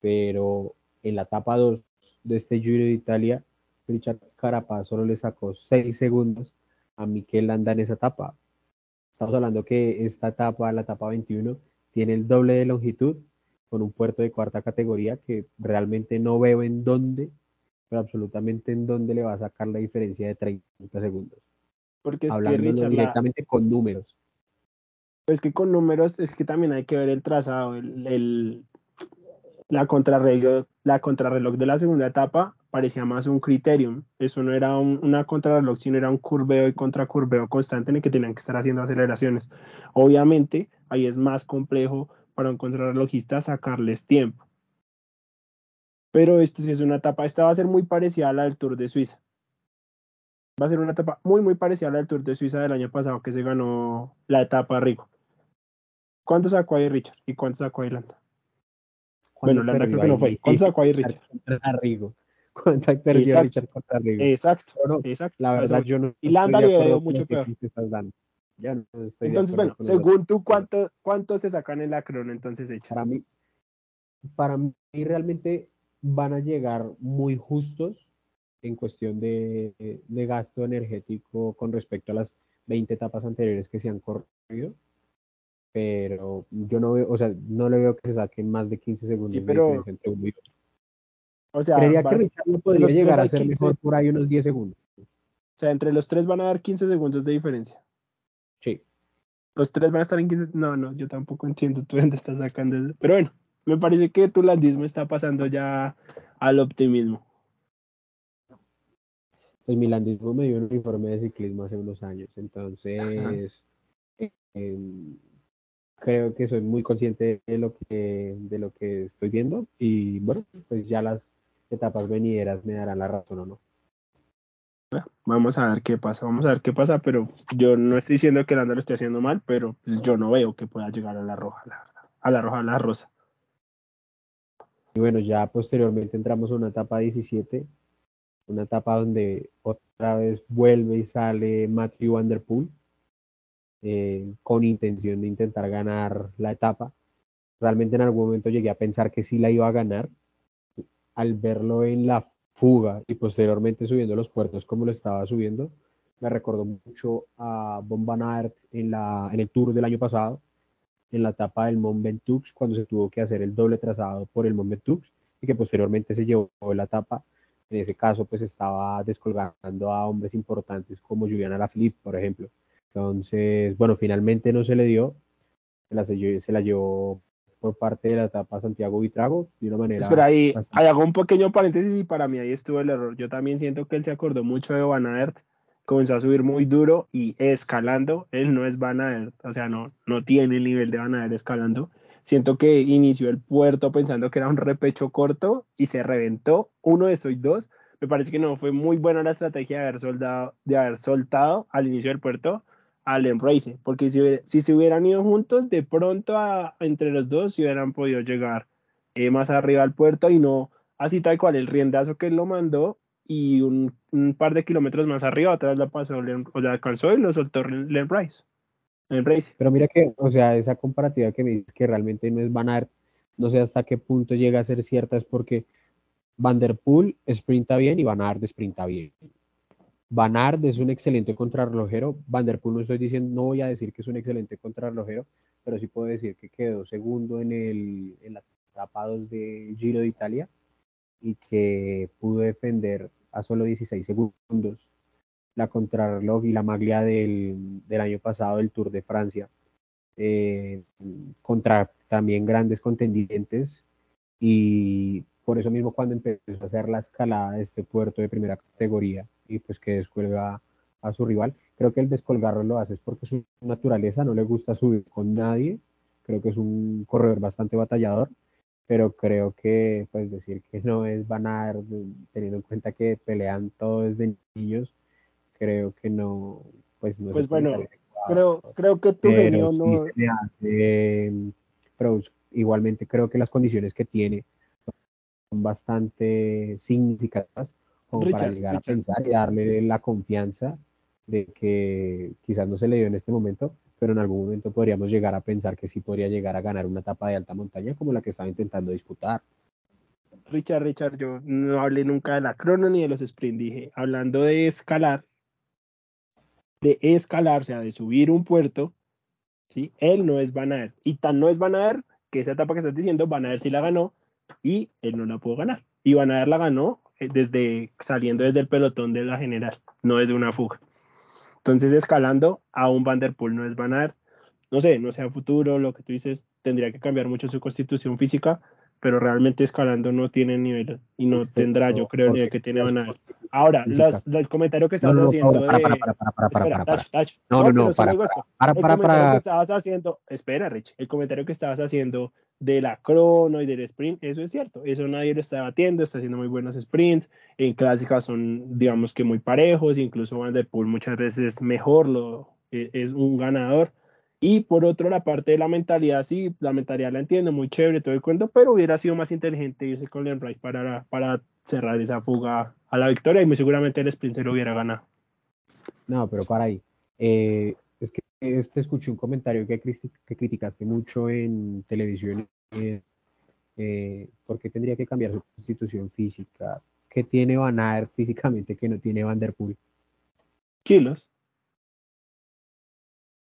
pero en la etapa 2 de este Giro de Italia, Richard Carapaz solo le sacó 6 segundos a Miquel Landa en esa etapa. Estamos hablando que esta etapa, la etapa 21, tiene el doble de longitud con un puerto de cuarta categoría que realmente no veo en dónde, pero absolutamente en dónde le va a sacar la diferencia de 30 segundos. Porque es Hablando que directamente con números. Pues que con números es que también hay que ver el trazado, el, la, contrarreloj, de la segunda etapa parecía más un criterium. Eso no era una contrarreloj, sino era un curveo y contracurveo constante en el que tenían que estar haciendo aceleraciones. Obviamente, ahí es más complejo para un contrarrelojista sacarles tiempo. Pero esto sí es una etapa, esta va a ser muy parecida a la del Tour de Suiza. Va a ser una etapa muy, muy parecida a la del Tour de Suiza del año pasado que se ganó la etapa Rico. ¿Cuánto sacó ahí Richard? ¿Y cuánto sacó ahí Landa? Bueno, Landa creo que no fue. ¿Cuánto sacó Richard? Rigo. ¿Cuánto perdió Richard contra Rigo? Exacto, exacto. La verdad, yo no. Y Landa le dio mucho peor. entonces, bueno, según tú, ¿cuánto, ¿cuánto se sacan en la crono entonces hechos? Para mí, para mí realmente van a llegar muy justos en cuestión de, de, gasto energético con respecto a las 20 etapas anteriores que se han corrido. Pero yo no veo, o sea, no le veo que se saquen más de 15 segundos de diferencia entre uno y otro. O sea, Creería que podría llegar a ser mejor por ahí unos 10 segundos. O sea, entre los tres van a dar 15 segundos de diferencia. Sí. Los tres van a estar en 15. No, no, yo tampoco entiendo tú dónde estás sacando eso. Pero bueno, me parece que tu landismo está pasando ya al optimismo. Pues mi landismo me dio un informe de ciclismo hace unos años, entonces creo que soy muy consciente de lo que de lo que estoy viendo y bueno, pues ya las etapas venideras me darán la razón o no. Vamos a ver qué pasa, vamos a ver qué pasa, pero yo no estoy diciendo que el Landa lo esté haciendo mal, pero pues yo no veo que pueda llegar a la roja, la verdad, a la roja, a la rosa. Y bueno, ya posteriormente entramos a una etapa 17, una etapa donde otra vez vuelve y sale Matthew Van Der Poel, eh, con intención de intentar ganar la etapa. Realmente en algún momento llegué a pensar que sí la iba a ganar, al verlo en la fuga y posteriormente subiendo los puertos como lo estaba subiendo, me recordó mucho a la, en el Tour del año pasado, en la etapa del Mont Ventoux, cuando se tuvo que hacer el doble trazado por el Mont Ventoux y que posteriormente se llevó la etapa. En ese caso, pues estaba descolgando a hombres importantes como Juliana Lafilippe, por ejemplo. Entonces, bueno, finalmente no se le dio, se la, se la llevó por parte de la etapa Santiago Vitrago de una manera. Espera, ahí, ahí, hago un pequeño paréntesis y para mí ahí estuvo el error. Yo también siento que él se acordó mucho de Van Aert, comenzó a subir muy duro y escalando. Él no es Van Aert, o sea, no, no tiene el nivel de Van Aert escalando. Siento que inició el puerto pensando que era un repecho corto y se reventó. Uno de esos dos. Me parece que no fue muy buena la estrategia de haber, soldado, de haber soltado al inicio del puerto al Embrace, porque si, si se hubieran ido juntos, de pronto entre los dos se hubieran podido llegar eh, más arriba al puerto y no así tal cual el riendazo que lo mandó y un, par de kilómetros más arriba atrás la pasó o la alcanzó y lo soltó el Embrace. Pero mira que, o sea, esa comparativa que me dices que realmente no es Van no sé hasta qué punto llega a ser cierta, es porque Van der Poel sprinta bien y Van Aert sprinta bien. Van Aert es un excelente contrarrelojero. Van der Poel no estoy diciendo, no voy a decir que es un excelente contrarrelojero, pero sí puedo decir que quedó segundo en, el, en etapa 2 de Giro de Italia y que pudo defender a solo 16 segundos la contrarreloj y la maglia del, del año pasado del Tour de Francia eh, contra también grandes contendientes y por eso mismo cuando empezó a hacer la escalada de este puerto de primera categoría y pues que descuelga a su rival. Creo que el descolgarlo lo hace es porque su naturaleza no le gusta subir con nadie. Creo que es un corredor bastante batallador, pero creo que pues decir que no es Banar, teniendo en cuenta que pelean todos desde niños, creo que no, pues no Pues bueno, creo, creo que tu genio no. pero igualmente creo que las condiciones que tiene bastante significativas como para llegar a pensar y darle la confianza de que quizás no se le dio en este momento, pero en algún momento podríamos llegar a pensar que sí podría llegar a ganar una etapa de alta montaña como la que estaba intentando disputar. Richard, Richard, yo no hablé nunca de la crono ni de los sprint, dije, hablando de escalar, de escalar, o sea, de subir un puerto, ¿sí? Él no es Van Y tan no es Van que esa etapa que estás diciendo, Van Aert sí la ganó y él no la pudo ganar. Y Van la ganó eh, desde saliendo desde el pelotón de la general, no desde una fuga. Entonces, escalando a un Vanderpool no es Van No sé, no sea futuro, lo que tú dices, tendría que cambiar mucho su constitución física, pero realmente escalando no tiene nivel y no tendrá, yo creo, el nivel que tiene Van Ahora, el comentario que estás haciendo de... No, no, no, para, para, para, para, que estabas haciendo, espera, Rich, el comentario que estabas haciendo de la crono y del sprint, eso es cierto, eso nadie lo está batiendo, está haciendo muy buenos sprints, en clásicas son, digamos que muy parejos, incluso Van der Poel muchas veces mejor, lo, e, es un ganador, y por otro, la parte de la mentalidad, sí, la mentalidad la entiendo, muy chévere todo el cuento, pero hubiera sido más inteligente irse con Leon Rice para, para cerrar esa fuga a la victoria y muy seguramente el sprint se lo hubiera ganado. No, pero para ahí. Eh, es que este escuché un comentario que, que criticaste mucho en televisión. Eh, eh, ¿Por qué tendría que cambiar su constitución física? ¿Qué tiene Van Aert físicamente que no tiene Van der Poel? Kilos.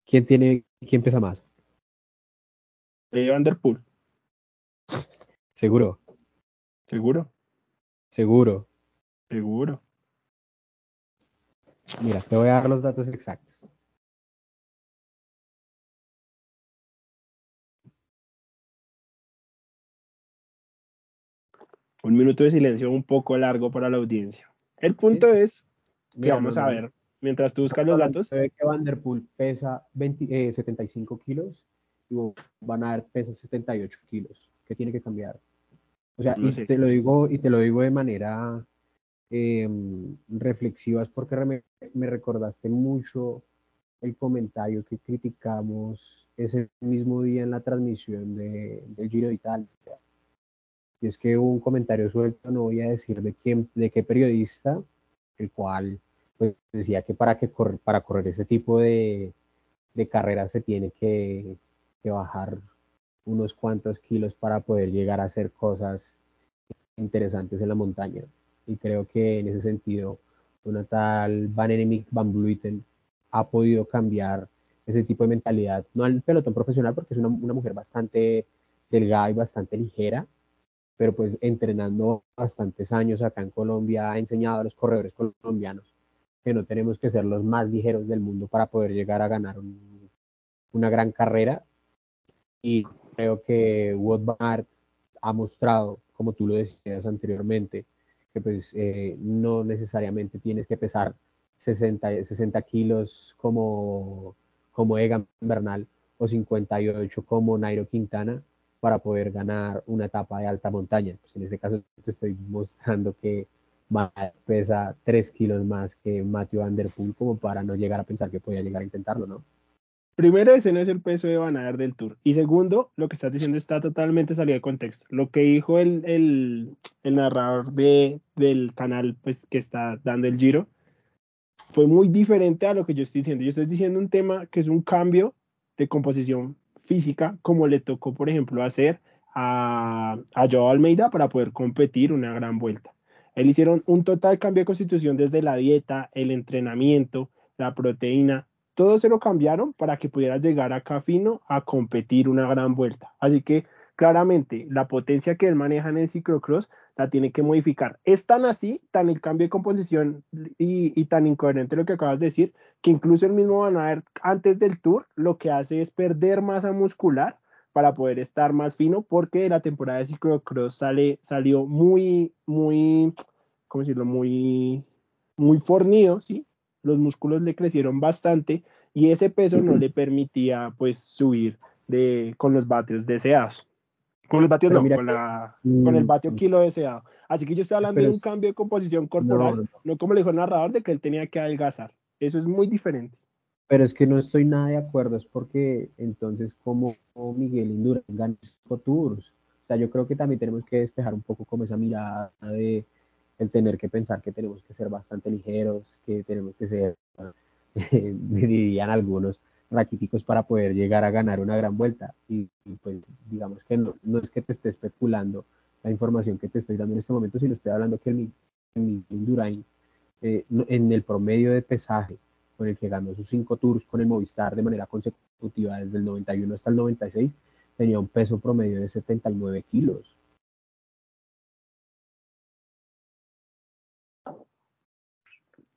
¿Quién tiene, quién pesa más? Eh, Van der Poel. Seguro. Seguro. Seguro. Seguro. Mira, te voy a dar los datos exactos. Un minuto de silencio un poco largo para la audiencia. El punto es que vamos a ver Mientras tú buscas los datos. Se ve que Vanderpool pesa 75 eh, kilos y Van Aert pesa 78 kilos. ¿Qué tiene que cambiar? O sea, y te lo digo, y te lo digo de manera em, reflexiva, es porque me, recordaste mucho el comentario que criticamos ese mismo día en la transmisión de, del Giro de Italia. Y es que hubo un comentario suelto, no voy a decir de quién, de qué periodista, el cual pues decía que para, que para correr ese tipo de, de carreras se tiene que, bajar unos cuantos kilos para poder llegar a hacer cosas interesantes en la montaña. Y creo que en ese sentido, una tal Van Enemic Van Bluiten ha podido cambiar ese tipo de mentalidad, no al pelotón profesional, porque es una, una, mujer bastante delgada y bastante ligera, pero pues entrenando bastantes años acá en Colombia ha enseñado a los corredores colombianos que no tenemos que ser los más ligeros del mundo para poder llegar a ganar una gran carrera. Y creo que Wout Van ha mostrado, como tú lo decías anteriormente, que pues eh, no necesariamente tienes que pesar 60, 60 kilos como, como Egan Bernal o 58 como Nairo Quintana para poder ganar una etapa de alta montaña. Pues en este caso te estoy mostrando que pesa 3 kilos más que Matthew Van Der Poel como para no llegar a pensar que podía llegar a intentarlo, ¿no? Primero, ese no es el peso de Van Aert del Tour. Y segundo, lo que estás diciendo está totalmente salido de contexto. Lo que dijo el, el, el narrador de, del canal pues, que está dando el giro fue muy diferente a lo que yo estoy diciendo. Yo estoy diciendo un tema que es un cambio de composición física, como le tocó, por ejemplo, hacer a, a Joao Almeida para poder competir una gran vuelta. Él hicieron un total cambio de constitución desde la dieta, el entrenamiento, la proteína, todo se lo cambiaron para que pudiera llegar acá fino a competir una gran vuelta. Así que claramente la potencia que él maneja en el ciclocross la tiene que modificar. Es tan así, tan el cambio de composición y, tan incoherente lo que acabas de decir, que incluso el mismo Van Aert antes del tour lo que hace es perder masa muscular para poder estar más fino porque la temporada de ciclocross sale, salió muy, muy ¿cómo decirlo? Muy, muy fornido, ¿sí? Los músculos le crecieron bastante y ese peso no le permitía, pues, subir de, con los vatios deseados. Con los vatios no, con, la, con, el vatio kilo deseado. Así que yo estoy hablando de un cambio de composición corporal, no, como le dijo el narrador de que él tenía que adelgazar. Eso es muy diferente. Pero es que no estoy nada de acuerdo, es porque entonces como Miguel Indurain ganó Tours. O sea, yo creo que también tenemos que despejar un poco como esa mirada de el tener que pensar que tenemos que ser bastante ligeros, que tenemos que ser, dirían algunos, raquíticos para poder llegar a ganar una gran vuelta. Y, pues digamos que no, no, es que te esté especulando la información que te estoy dando en este momento, sino estoy hablando que el Indurain eh, en el promedio de pesaje con el que ganó sus cinco tours con el Movistar de manera consecutiva desde el 91 hasta el 96, tenía un peso promedio de 79 kilos.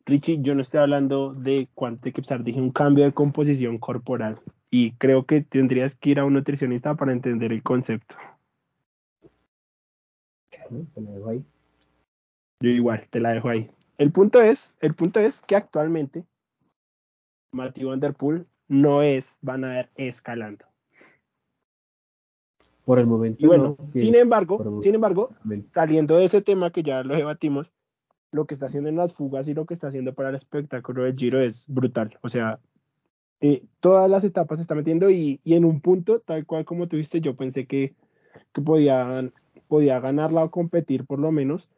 Richie, yo no estoy hablando de cuánto pesar, dije un cambio de composición corporal y creo que tendrías que ir a un nutricionista para entender el concepto. Te la dejo ahí. Yo igual, te la dejo ahí. El punto es, el punto es que actualmente Matthew Van no es Van a escalando. Por el momento. Y bueno, sin embargo, sin embargo, saliendo de ese tema que ya lo debatimos, lo que está haciendo en las fugas y lo que está haciendo para el espectáculo del Giro es brutal. O sea, eh, todas las etapas se está metiendo y, en un punto, tal cual como tuviste, yo pensé que, que podía, podía ganarla o competir por lo menos,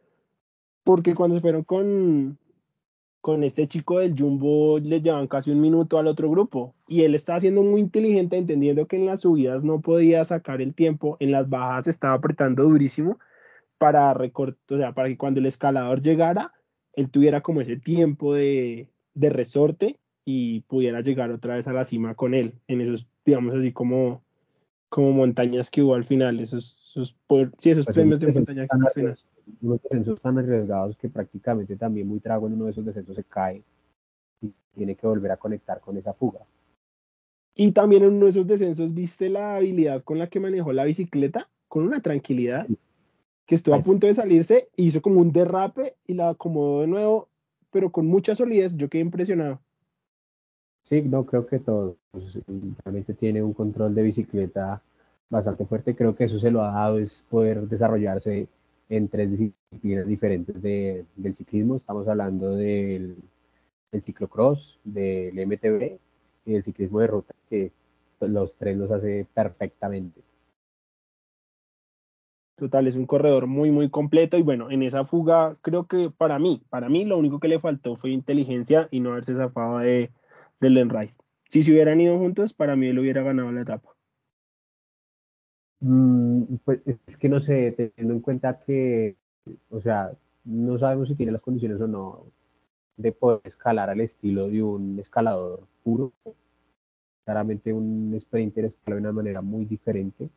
porque cuando se fueron con, con este chico del Jumbo le llevan casi un minuto al otro grupo y él estaba siendo muy inteligente entendiendo que en las subidas no podía sacar el tiempo, en las bajas estaba apretando durísimo para recortar, o sea, para que cuando el escalador llegara, él tuviera como ese tiempo de, resorte y pudiera llegar otra vez a la cima con él, en esos, digamos así como, como montañas que hubo al final, esos, esos, sí, esos pues premios de montaña que hubo al final. Unos descensos tan arriesgados que prácticamente también muy trago en uno de esos descensos se cae y tiene que volver a conectar con esa fuga. Y también en uno de esos descensos, ¿viste la habilidad con la que manejó la bicicleta? Con una tranquilidad que estuvo a pues punto de salirse, hizo como un derrape y la acomodó de nuevo, pero con mucha solidez. Yo quedé impresionado. Sí, no, creo que todo. Pues, realmente tiene un control de bicicleta bastante fuerte. Creo que eso se lo ha dado, es poder desarrollarse en tres disciplinas diferentes del ciclismo. Estamos hablando del, del ciclocross, del MTB y del ciclismo de ruta, que los tres los hace perfectamente. Total, es un corredor muy, muy completo y bueno, en esa fuga creo que para mí, para mí lo único que le faltó fue inteligencia y no haberse zafado de, de Len Rice. Si se hubieran ido juntos, para mí él hubiera ganado la etapa. Mm, pues es que no sé, teniendo en cuenta que, o sea, no sabemos si tiene las condiciones o no de poder escalar al estilo de un escalador puro. Claramente un sprinter escala de una manera muy diferente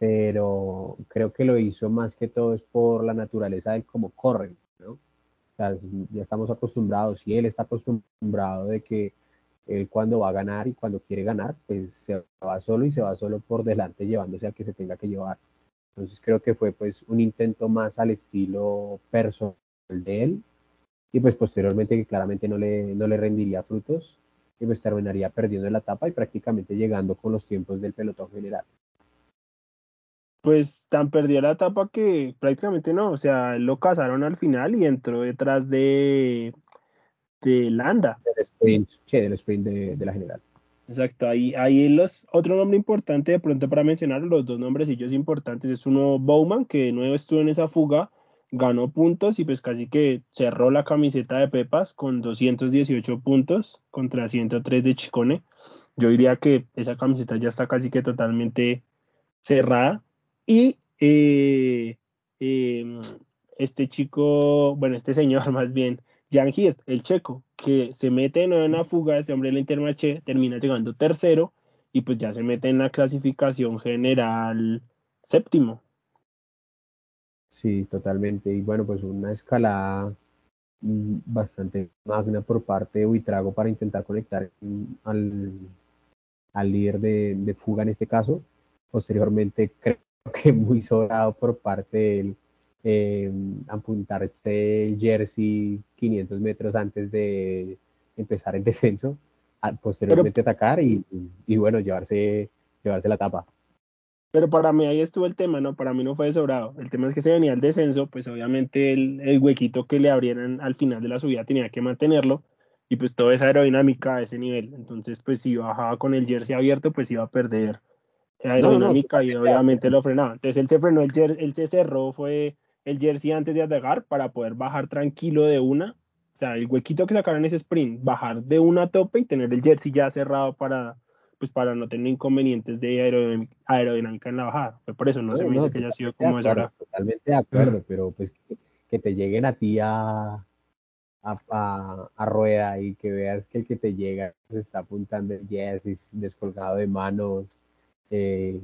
pero creo que lo hizo más que todo es por la naturaleza de cómo corren, ¿no? O sea, ya estamos acostumbrados, y él está acostumbrado de que él cuando va a ganar y cuando quiere ganar, pues se va solo y se va solo por delante llevándose al que se tenga que llevar. Entonces creo que fue pues un intento más al estilo personal de él y pues posteriormente que claramente no le, no le rendiría frutos y pues terminaría perdiendo la etapa y prácticamente llegando con los tiempos del pelotón general pues tan perdió la etapa que prácticamente no, o sea, lo cazaron al final y entró detrás de, de Landa. Del sprint, sí, del sprint de, la general. Exacto, ahí, ahí los, otro nombre importante de pronto para mencionar, los dos nombrecillos importantes, es uno Bowman, que de nuevo estuvo en esa fuga, ganó puntos y pues casi que cerró la camiseta de Pepas con 218 puntos contra 103 de Chicone. Yo diría que esa camiseta ya está casi que totalmente cerrada y eh, em, este chico, bueno, este señor más bien, Jan el checo, que se mete en una fuga, este hombre en la Intermarché, termina llegando tercero y pues ya se mete en la clasificación general séptimo. Sí, totalmente. Y bueno, pues una escalada mm, bastante magna por parte de Huitrago para intentar conectar al, al líder de, de, fuga en este caso. Posteriormente, creo que muy sobrado por parte de eh, apuntarse jersey 500 metros antes de empezar el descenso, posteriormente atacar y, bueno, llevarse, llevarse la tapa. Pero para mí ahí estuvo el tema, ¿no? Para mí no fue sobrado. El tema es que se venía el descenso, pues obviamente el, el, huequito que le abrieran al final de la subida tenía que mantenerlo y pues toda esa aerodinámica a ese nivel. Entonces, pues si bajaba con el jersey abierto, pues iba a perder aerodinámica y obviamente lo frenaba. Entonces él se frenó, él, se cerró, fue el jersey antes de atacar para poder bajar tranquilo de una. O sea, el huequito que sacaron ese sprint, bajar de una tope y tener el jersey ya cerrado para, pues para no tener inconvenientes de aerodinámica en la bajada. por eso no, se me dice que haya sido como eso. Totalmente de acuerdo, pero pues que, te lleguen a ti a, a, rueda y que veas que el que te llega se está apuntando el jersey descolgado de manos, eh,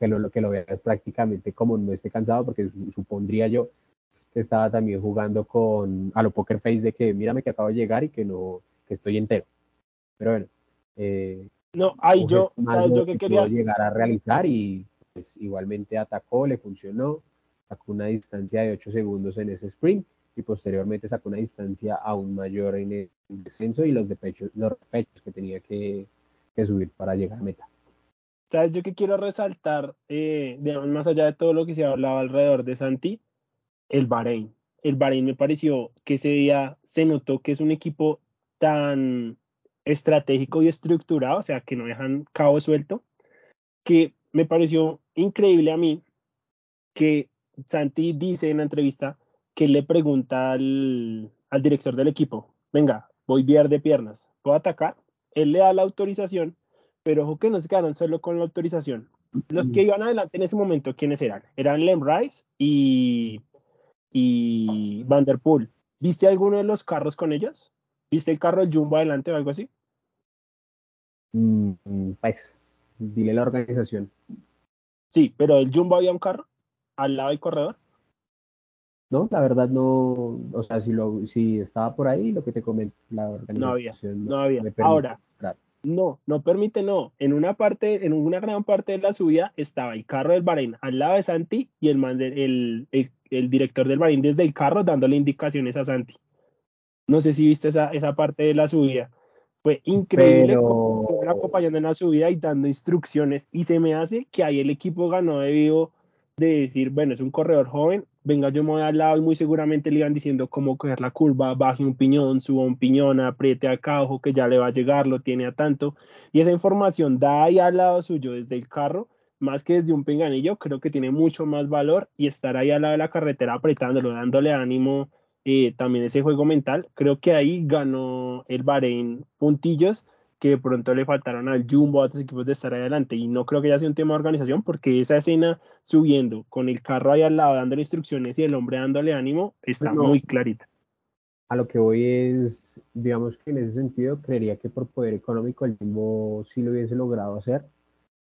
que lo, que lo veas prácticamente como no esté cansado, porque supondría yo que estaba también jugando con a lo poker face de que mírame que acabo de llegar y que no, que estoy entero. Pero bueno, eh, no, ahí yo, ¿sabes yo que quería llegar a realizar y pues igualmente atacó, le funcionó, sacó una distancia de 8 segundos en ese sprint y posteriormente sacó una distancia aún mayor en el descenso y los de pecho, los pechos que tenía que subir para llegar a meta. ¿Sabes? Yo que quiero resaltar, eh, más allá de todo lo que se ha hablado alrededor de Santi, el Bahrein. El Bahrein me pareció que ese día se notó que es un equipo tan estratégico y estructurado, o sea, que no dejan cabo suelto, que me pareció increíble a mí que Santi dice en la entrevista que le pregunta al, director del equipo, venga, voy bien de piernas, ¿puedo atacar? Él le da la autorización pero ojo que no se quedaron solo con la autorización. Los que iban adelante en ese momento, ¿quiénes eran? Eran Lem Rice y, y Vanderpool. ¿Viste alguno de los carros con ellos? ¿Viste el carro del Jumbo adelante o algo así? Mm, pues, dile la organización. Sí, pero el Jumbo había un carro al lado del corredor. No, la verdad no, o sea, si, lo, si estaba por ahí, lo que te comenté, la organización. No había, no, había. Ahora, no, no permite, no. En una parte, en una gran parte de la subida estaba el carro del Bahrein al lado de Santi y el, el, director del Bahrein desde el carro dándole indicaciones a Santi. No sé si viste esa, esa parte de la subida. Fue increíble Pero... acompañando en la subida y dando instrucciones. Y se me hace que ahí el equipo ganó debido de decir, bueno, es un corredor joven, venga, yo me voy al lado y muy seguramente le iban diciendo cómo coger la curva, baje un piñón, suba un piñón, apriete acá, ojo que ya le va a llegar, lo tiene a tanto. Y esa información da ahí al lado suyo desde el carro, más que desde un pinganillo, creo que tiene mucho más valor y estar ahí al lado de la carretera apretándolo, dándole ánimo, eh, también ese juego mental, creo que ahí ganó el Bahrein puntillos que de pronto le faltaron al Jumbo a otros equipos de estar adelante. Y no creo que haya sido un tema de organización, porque esa escena subiendo con el carro ahí al lado dándole instrucciones y el hombre dándole ánimo está muy clarita. A lo que voy es, digamos que en ese sentido, creería que por poder económico el Jumbo sí lo hubiese logrado hacer,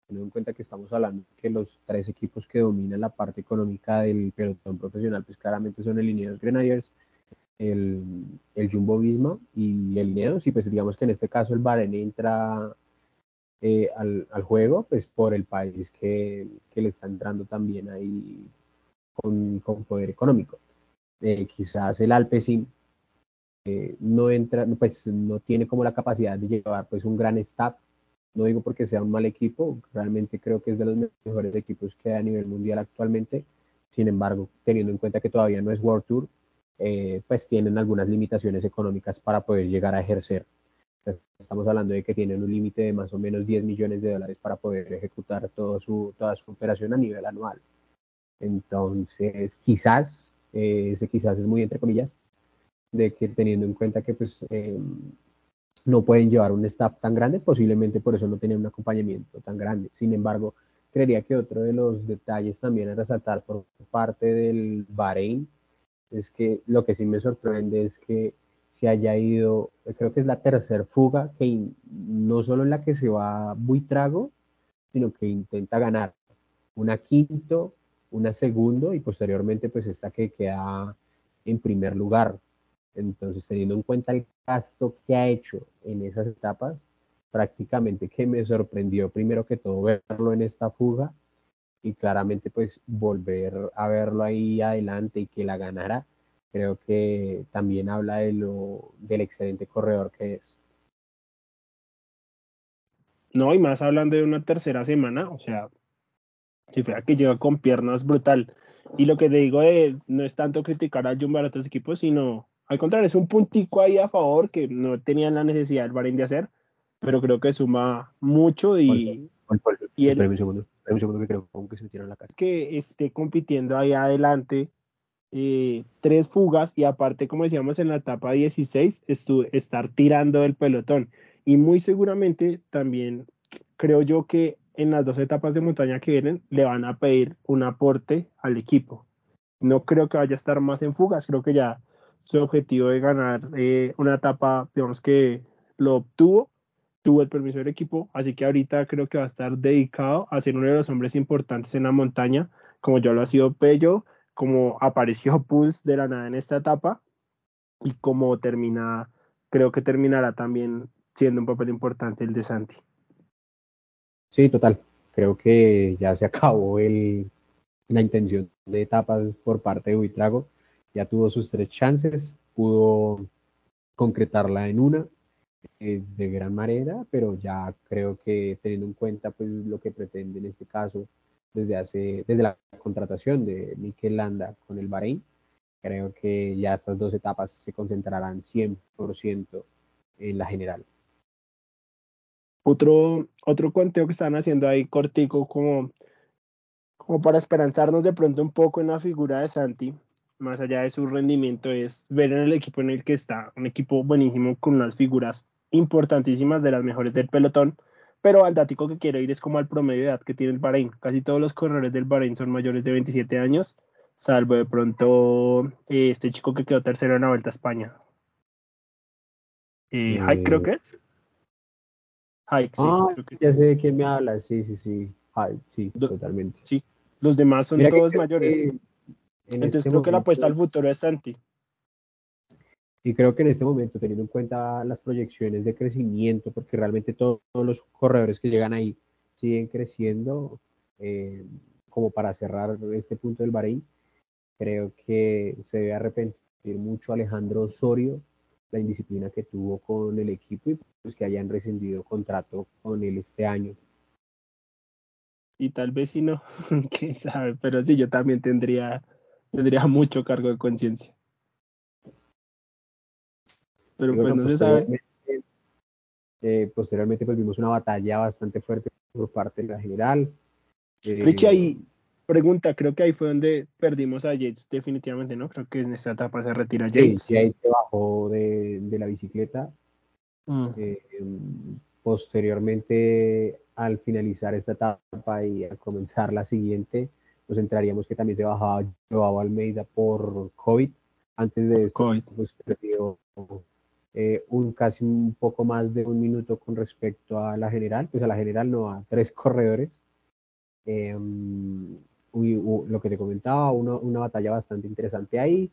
teniendo en cuenta que estamos hablando que los tres equipos que dominan la parte económica del pelotón profesional, pues claramente son el Ineos Grenadiers, el, el Jumbo Visma y el Ineos, y pues digamos que en este caso el Bahrein entra eh, al, al, juego, pues por el país que, que, le está entrando también ahí con, con poder económico. Eh, quizás el Alpecin eh, no entra, pues no tiene como la capacidad de llevar pues un gran staff. No digo porque sea un mal equipo, realmente creo que es de los mejores equipos que hay a nivel mundial actualmente. Sin embargo, teniendo en cuenta que todavía no es World Tour, eh, pues tienen algunas limitaciones económicas para poder llegar a ejercer. estamos hablando de que tienen un límite de más o menos 10 millones de dólares para poder ejecutar todo su, toda su operación a nivel anual. Entonces, quizás, eh, ese quizás es muy entre comillas, de que teniendo en cuenta que pues em, no pueden llevar un staff tan grande, posiblemente por eso no tienen un acompañamiento tan grande. Sin embargo, creería que otro de los detalles también a resaltar por parte del Bahrein es que lo que sí me sorprende es que se haya ido, creo que es la tercera fuga, que no solo en la que se va muy trago, sino que intenta ganar una quinto, una segundo y posteriormente pues esta que queda en primer lugar. Entonces, teniendo en cuenta el gasto que ha hecho en esas etapas, prácticamente que me sorprendió primero que todo verlo en esta fuga y claramente pues volver a verlo ahí adelante y que la ganara, creo que también habla de lo, del excelente corredor que es. No, y más hablando de una tercera semana, o sea, si fuera que llega con piernas brutal. Y lo que te digo de, no es tanto criticar a Jumbo a otros equipos, sino al contrario, es un puntico ahí a favor que no tenían la necesidad del Bahrein de hacer, pero creo que suma mucho y, y el, Que esté compitiendo ahí adelante eh, tres fugas y aparte, como decíamos en la etapa 16, estar tirando del pelotón. Y muy seguramente también creo yo que en las dos etapas de montaña que vienen le van a pedir un aporte al equipo. No creo que vaya a estar más en fugas, creo que ya su objetivo de ganar eh, una etapa, digamos que lo obtuvo, tuvo el permiso del equipo, así que ahorita creo que va a estar dedicado a ser uno de los hombres importantes en la montaña, como ya lo ha sido Pello, como apareció Pulse de la nada en esta etapa y como termina, creo que terminará también siendo un papel importante el de Santi. Sí, total. Creo que ya se acabó el, la intención de etapas por parte de Buitrago. Ya tuvo sus tres chances, pudo concretarla en una eh, de gran manera, pero ya creo que teniendo en cuenta pues lo que pretende en este caso desde hace desde la contratación de Mikel Landa con el Bahrein, creo que ya estas dos etapas se concentrarán 100% en la general. Otro, otro conteo que están haciendo ahí cortico como, como para esperanzarnos de pronto un poco en la figura de Santi, más allá de su rendimiento, es ver en el equipo en el que está, un equipo buenísimo con unas figuras importantísimas de las mejores del pelotón, pero al dático que quiero ir es como al promedio de edad que tiene el Bahrein. Casi todos los corredores del Bahrein son mayores de 27 años, salvo de pronto eh, este chico que quedó tercero en la Vuelta a España. Eh, creo que es. Hike, sí. Ah, ya sé de quién me habla, sí, sí, sí. Hike, sí, totalmente. Sí, los demás son todos mayores. Entonces este creo que la apuesta al futuro es Santi. Y creo que en este momento, teniendo en cuenta las proyecciones de crecimiento, porque realmente todos, los corredores que llegan ahí siguen creciendo, eh, como para cerrar este punto del Bahrein, creo que se debe arrepentir mucho Alejandro Osorio la indisciplina que tuvo con el equipo y pues que hayan rescindido contrato con él este año. Y tal vez si no, quién sabe, pero sí, yo también tendría, tendría mucho cargo de conciencia. Pero pues no se sabe. Eh, posteriormente pues vimos una batalla bastante fuerte por parte de la general. Eh, ahí, pregunta, creo que ahí fue donde perdimos a Yates definitivamente, ¿no? Creo que en esta etapa se retira Yates. Sí, ahí se bajó de, la bicicleta. Mm. Eh, posteriormente, al finalizar esta etapa y al comenzar la siguiente, pues entraríamos que también se bajaba Joao Almeida por COVID. Antes de eso, pues perdió eh, un casi un poco más de un minuto con respecto a la general, pues a la general no, a tres corredores. Eh, lo que te comentaba, una, batalla bastante interesante ahí.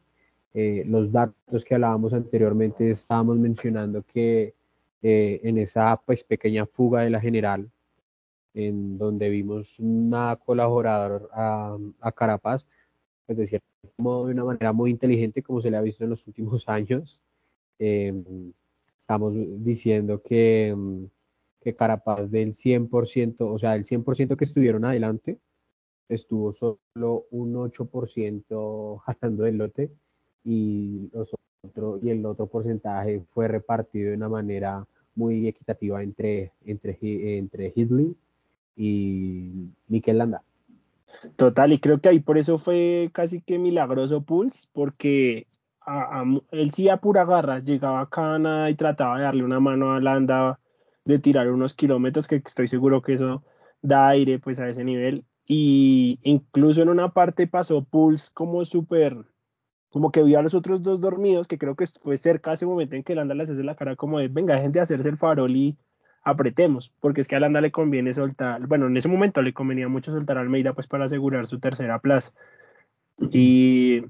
Eh, los datos que hablábamos anteriormente, estábamos mencionando que eh, en esa pues, pequeña fuga de la general, en donde vimos una colaboradora a, a Carapaz, pues de cierto modo, de una manera muy inteligente, como se le ha visto en los últimos años. Em, estamos diciendo que, em, que Carapaz del 100%, o sea, el 100% que estuvieron adelante, estuvo solo un 8% jalando del lote y, los otro, y el otro porcentaje fue repartido de una manera muy equitativa entre, entre, entre Hidley y Mikel Landa. Total, y creo que ahí por eso fue casi que milagroso Pulse, porque él sí a pura garra llegaba a Cana y trataba de darle una mano a Landa de tirar unos kilómetros, que estoy seguro que eso da aire pues a ese nivel, y incluso en una parte pasó Pulse como súper, como que vio a los otros dos dormidos, que creo que fue cerca ese momento en que Landa les hace la cara como de, venga, dejen de hacerse el farol y apretemos, porque es que a Landa le conviene soltar, bueno, en ese momento le convenía mucho soltar a Almeida pues para asegurar su tercera plaza. Y,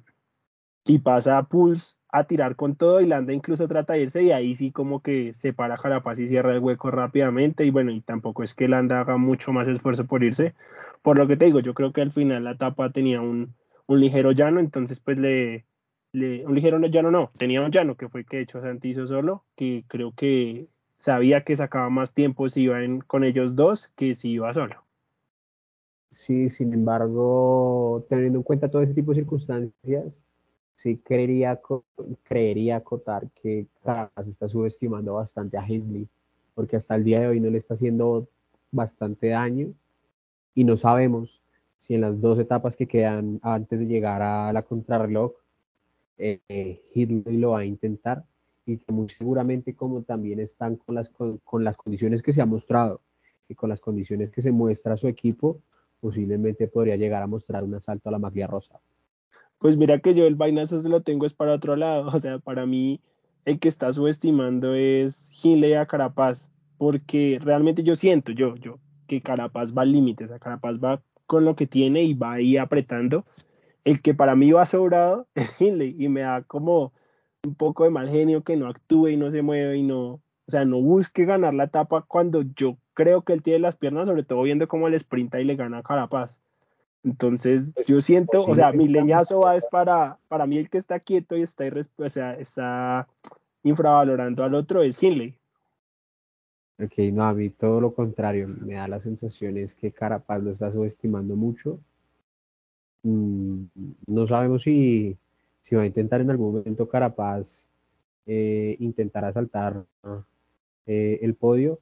y pasa a Pulse a tirar con todo y Landa incluso trata de irse y ahí sí como que se para Carapaz y cierra el hueco rápidamente y bueno, y tampoco es que Landa haga mucho más esfuerzo por irse, por lo que te digo, yo creo que al final la etapa tenía un, un ligero llano, entonces pues le, le, un ligero llano no, tenía un llano que fue que hecho Santi hizo solo, que creo que sabía que sacaba más tiempo si iba con ellos dos que si iba solo. Sí, sin embargo, teniendo en cuenta todo ese tipo de circunstancias, sí creería, creería acotar que Caracas está subestimando bastante a Hindley, porque hasta el día de hoy no le está haciendo bastante daño y no sabemos si en las dos etapas que quedan antes de llegar a la contrarreloj, eh, lo va a intentar y que muy seguramente como también están las, con, las condiciones que se ha mostrado y con las condiciones que se muestra su equipo, posiblemente podría llegar a mostrar un asalto a la maglia rosa. Pues mira que yo el vainazo se lo tengo es para otro lado, o sea, para mí el que está subestimando es Hindley a Carapaz, porque realmente yo siento, yo, yo, que Carapaz va al límite, o sea, Carapaz va con lo que tiene y va ahí apretando. El que para mí va sobrado es Hindley y me da como un poco de mal genio que no actúe y no se mueve y no, o sea, no busque ganar la etapa cuando yo creo que él tiene las piernas, sobre todo viendo cómo él sprinta y le gana a Carapaz. Entonces, pues, yo siento, o sea, mi leñazo va es para, para mí el que está quieto y está, o sea, está infravalorando al otro es Hindley. Ok, no, a mí todo lo contrario, me da la sensación es que Carapaz lo está subestimando mucho. Mm, no sabemos si, si va a intentar en algún momento Carapaz eh, intentar asaltar eh, el podio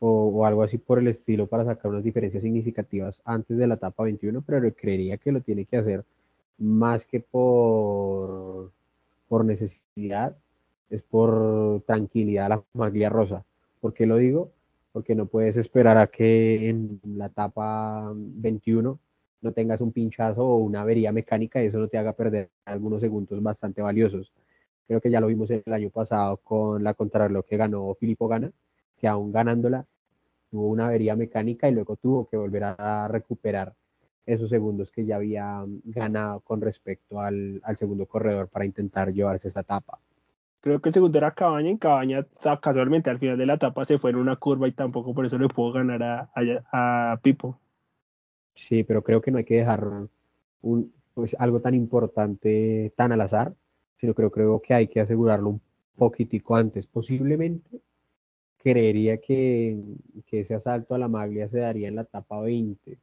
o, algo así por el estilo para sacar unas diferencias significativas antes de la etapa 21, pero creería que lo tiene que hacer más que por, por necesidad, es por tranquilidad la maglia rosa ¿Por qué lo digo? Porque no puedes esperar a que en la etapa 21 no tengas un pinchazo o una avería mecánica y eso no te haga perder algunos segundos bastante valiosos. Creo que ya lo vimos el año pasado con la contrarreloj que ganó Filippo Gana, que aún ganándola tuvo una avería mecánica y luego tuvo que volver a recuperar esos segundos que ya había ganado con respecto al, al segundo corredor para intentar llevarse esa etapa creo que el segundo era Cabaña, y Cabaña casualmente al final de la etapa se fue en una curva y tampoco por eso le pudo ganar a, a, Pipo. Sí, pero creo que no hay que dejar un, pues, algo tan importante tan al azar, sino creo, creo que hay que asegurarlo un poquitico antes. Posiblemente creería que, que ese asalto a la maglia se daría en la etapa 20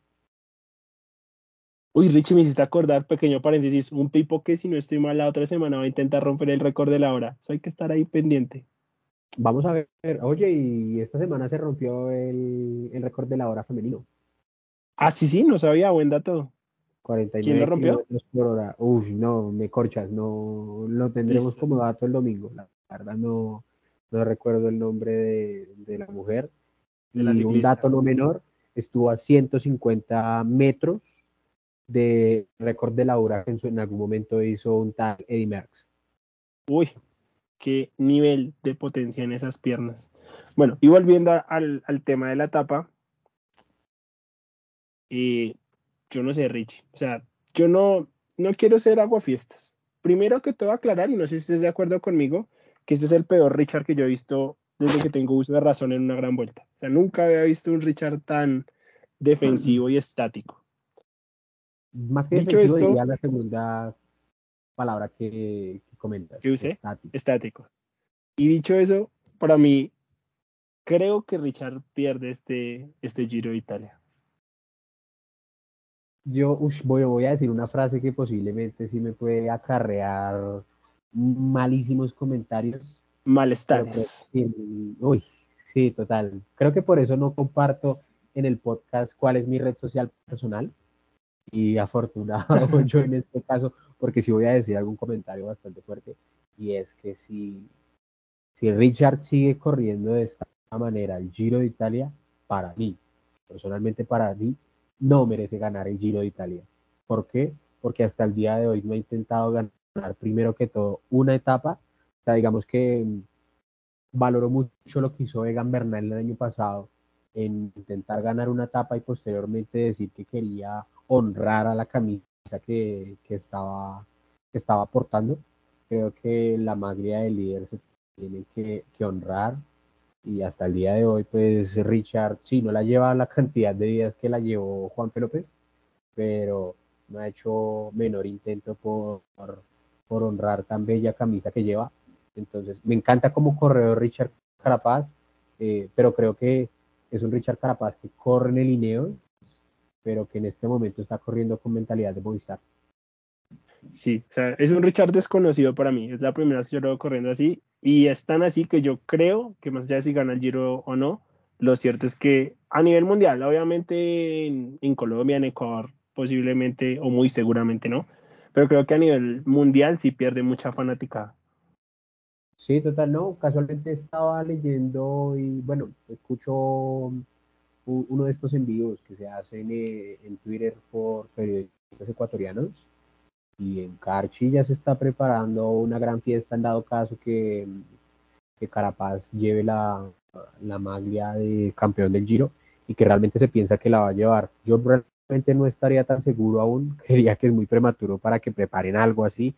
Uy, Richie, me hiciste acordar, pequeño paréntesis, un pipo que si no estoy mal la otra semana va a intentar romper el récord de la hora. Eso hay que estar ahí pendiente. Vamos a ver, oye, y esta semana se rompió el, récord de la hora femenino. Ah, sí, sí, no sabía, buen dato. 49 ¿Quién lo rompió? Por hora. Uy, no, me corchas, no lo tendremos como dato el domingo. La verdad no, no recuerdo el nombre de, la mujer. y un dato no menor, estuvo a 150 metros de récord de Laura que en algún momento hizo un tal Eddie Merckx. Uy, qué nivel de potencia en esas piernas. Bueno, y volviendo al, tema de la tapa, eh, yo no sé, Richie, o sea, yo no, no quiero ser aguafiestas. Primero que todo aclarar, y no sé si estés de acuerdo conmigo, que este es el peor Richard que yo he visto desde que tengo uso de razón en una gran vuelta. O sea, nunca había visto un Richard tan defensivo y estático. Más que Dicho esto, diría la segunda palabra que, comentas. ¿Qué usé? Estático. Y dicho eso, para mí, creo que Richard pierde este, este Giro de Italia. Yo voy, voy a decir una frase que posiblemente sí me puede acarrear malísimos comentarios. Malestares. uy, sí, total. Creo que por eso no comparto en el podcast cuál es mi red social personal y afortunado yo en este caso, porque si voy a decir algún comentario bastante fuerte, y es que si, si Richard sigue corriendo de esta manera el Giro de Italia, para mí, personalmente para mí, no merece ganar el Giro de Italia. ¿Por qué? Porque hasta el día de hoy no ha intentado ganar primero que todo una etapa. O sea, digamos que valoró mucho lo que hizo Egan Bernal el año pasado en intentar ganar una etapa y posteriormente decir que quería honrar a la camisa que, estaba, que estaba portando. Creo que la maglia del líder se tiene que, honrar y hasta el día de hoy, pues Richard sí no la lleva la cantidad de días que la llevó Juan P. López, pero no ha hecho menor intento por, por honrar tan bella camisa que lleva. Entonces, me encanta como corredor Richard Carapaz, eh, pero creo que es un Richard Carapaz que corre en el Ineos pero que en este momento está corriendo con mentalidad de Movistar. Sí, o sea, es un Richard desconocido para mí. Es la primera vez que yo lo veo corriendo así. Y es tan así que yo creo que más allá de si gana el Giro o no, lo cierto es que a nivel mundial, obviamente en, Colombia, en Ecuador, posiblemente o muy seguramente no, pero creo que a nivel mundial sí pierde mucha fanática. Sí, total, no, casualmente estaba leyendo y bueno, escucho uno de estos envíos que se hacen eh, en Twitter por periodistas ecuatorianos y en Carchi ya se está preparando una gran fiesta en dado caso que, que Carapaz lleve la, la maglia de campeón del Giro y que realmente se piensa que la va a llevar. Yo no estaría tan seguro aún, creía que es muy prematuro para que preparen algo así,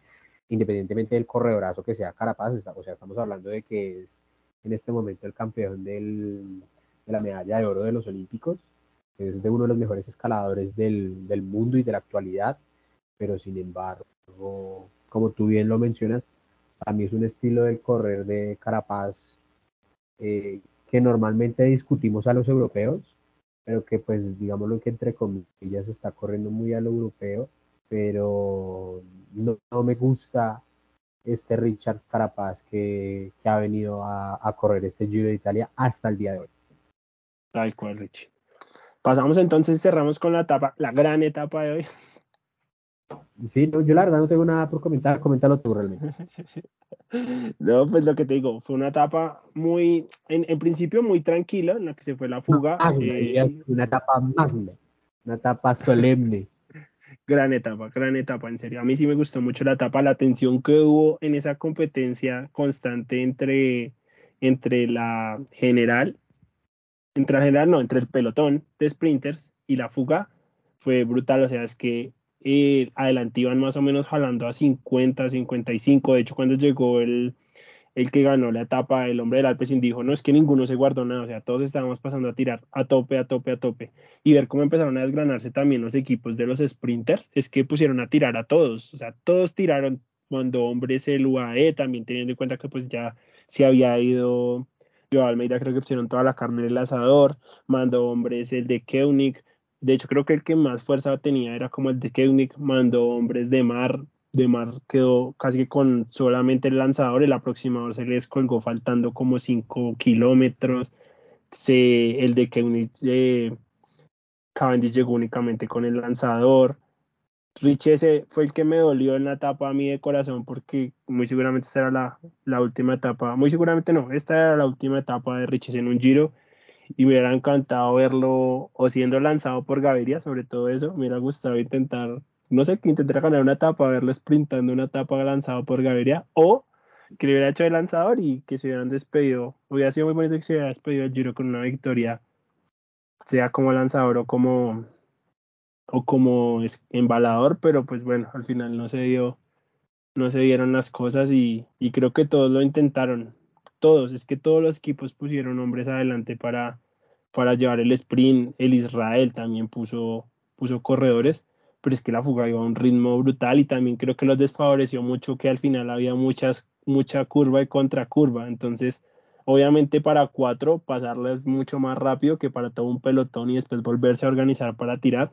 independientemente del corredorazo que sea Carapaz, o sea, estamos hablando de que es en este momento el campeón del, de la medalla de oro de los Olímpicos. Es de uno de los mejores escaladores del, mundo y de la actualidad, pero sin embargo, como tú bien lo mencionas, a mí es un estilo del correr de Carapaz eh, que normalmente discutimos a los europeos, pero que pues digámoslo que entre comillas está corriendo muy a lo europeo, pero no, me gusta este Richard Carapaz que, que ha venido a, a, correr este Giro de Italia hasta el día de hoy. Tal cual, Richie. Pasamos entonces, cerramos con la etapa, la gran etapa de hoy. Sí, yo la verdad no tengo nada por comentar, coméntalo tú realmente. no, pues lo que te digo, fue una etapa muy, en, principio muy tranquila, en la que se fue la fuga. Eh, una etapa magna, una etapa solemne. gran etapa, gran etapa, en serio. A mí sí me gustó mucho la etapa, la tensión que hubo en esa competencia constante entre, entre la general entre el general, no, entre el pelotón de sprinters y la fuga fue brutal, o sea, es que eh, adelante iban más o menos jalando a 50, 55, de hecho cuando llegó el, el que ganó la etapa, el hombre del Alpecin dijo, no, es que ninguno se guardó nada, o sea, todos estábamos pasando a tirar a tope, a tope, a tope, y ver cómo empezaron a desgranarse también los equipos de los sprinters, es que pusieron a tirar a todos, o sea, todos tiraron cuando hombres el UAE, también teniendo en cuenta que pues ya se había ido yo Almeida creo que pusieron toda la carne del asador, mandó hombres el de Keunig, de hecho creo que el que más fuerza tenía era como el de Keunig, mandó hombres de mar, de mar quedó casi que con solamente el lanzador, el aproximador se les colgó faltando como 5 kilómetros, se, el de Keunig, eh, Cavendish llegó únicamente con el lanzador, Rich ese fue el que me dolió en la etapa a mí de corazón porque muy seguramente esta era la, la, última etapa, muy seguramente no, esta era la última etapa de Riches en un giro y me hubiera encantado verlo o siendo lanzado por Gaviria, sobre todo eso, me hubiera gustado intentar, no sé, que intentara ganar una etapa, verlo sprintando una etapa lanzado por Gaviria o que le hubiera hecho el lanzador y que se hubieran despedido, hubiera sido muy bonito que se hubiera despedido el giro con una victoria, sea como lanzador o como o como embalador, pero pues bueno, al final no se dio, no se dieron las cosas y, y, creo que todos lo intentaron, todos, es que todos los equipos pusieron hombres adelante para, para llevar el sprint, el Israel también puso, puso corredores, pero es que la fuga iba a un ritmo brutal y también creo que los desfavoreció mucho que al final había muchas, mucha curva y contracurva, entonces obviamente para cuatro pasarles mucho más rápido que para todo un pelotón y después volverse a organizar para tirar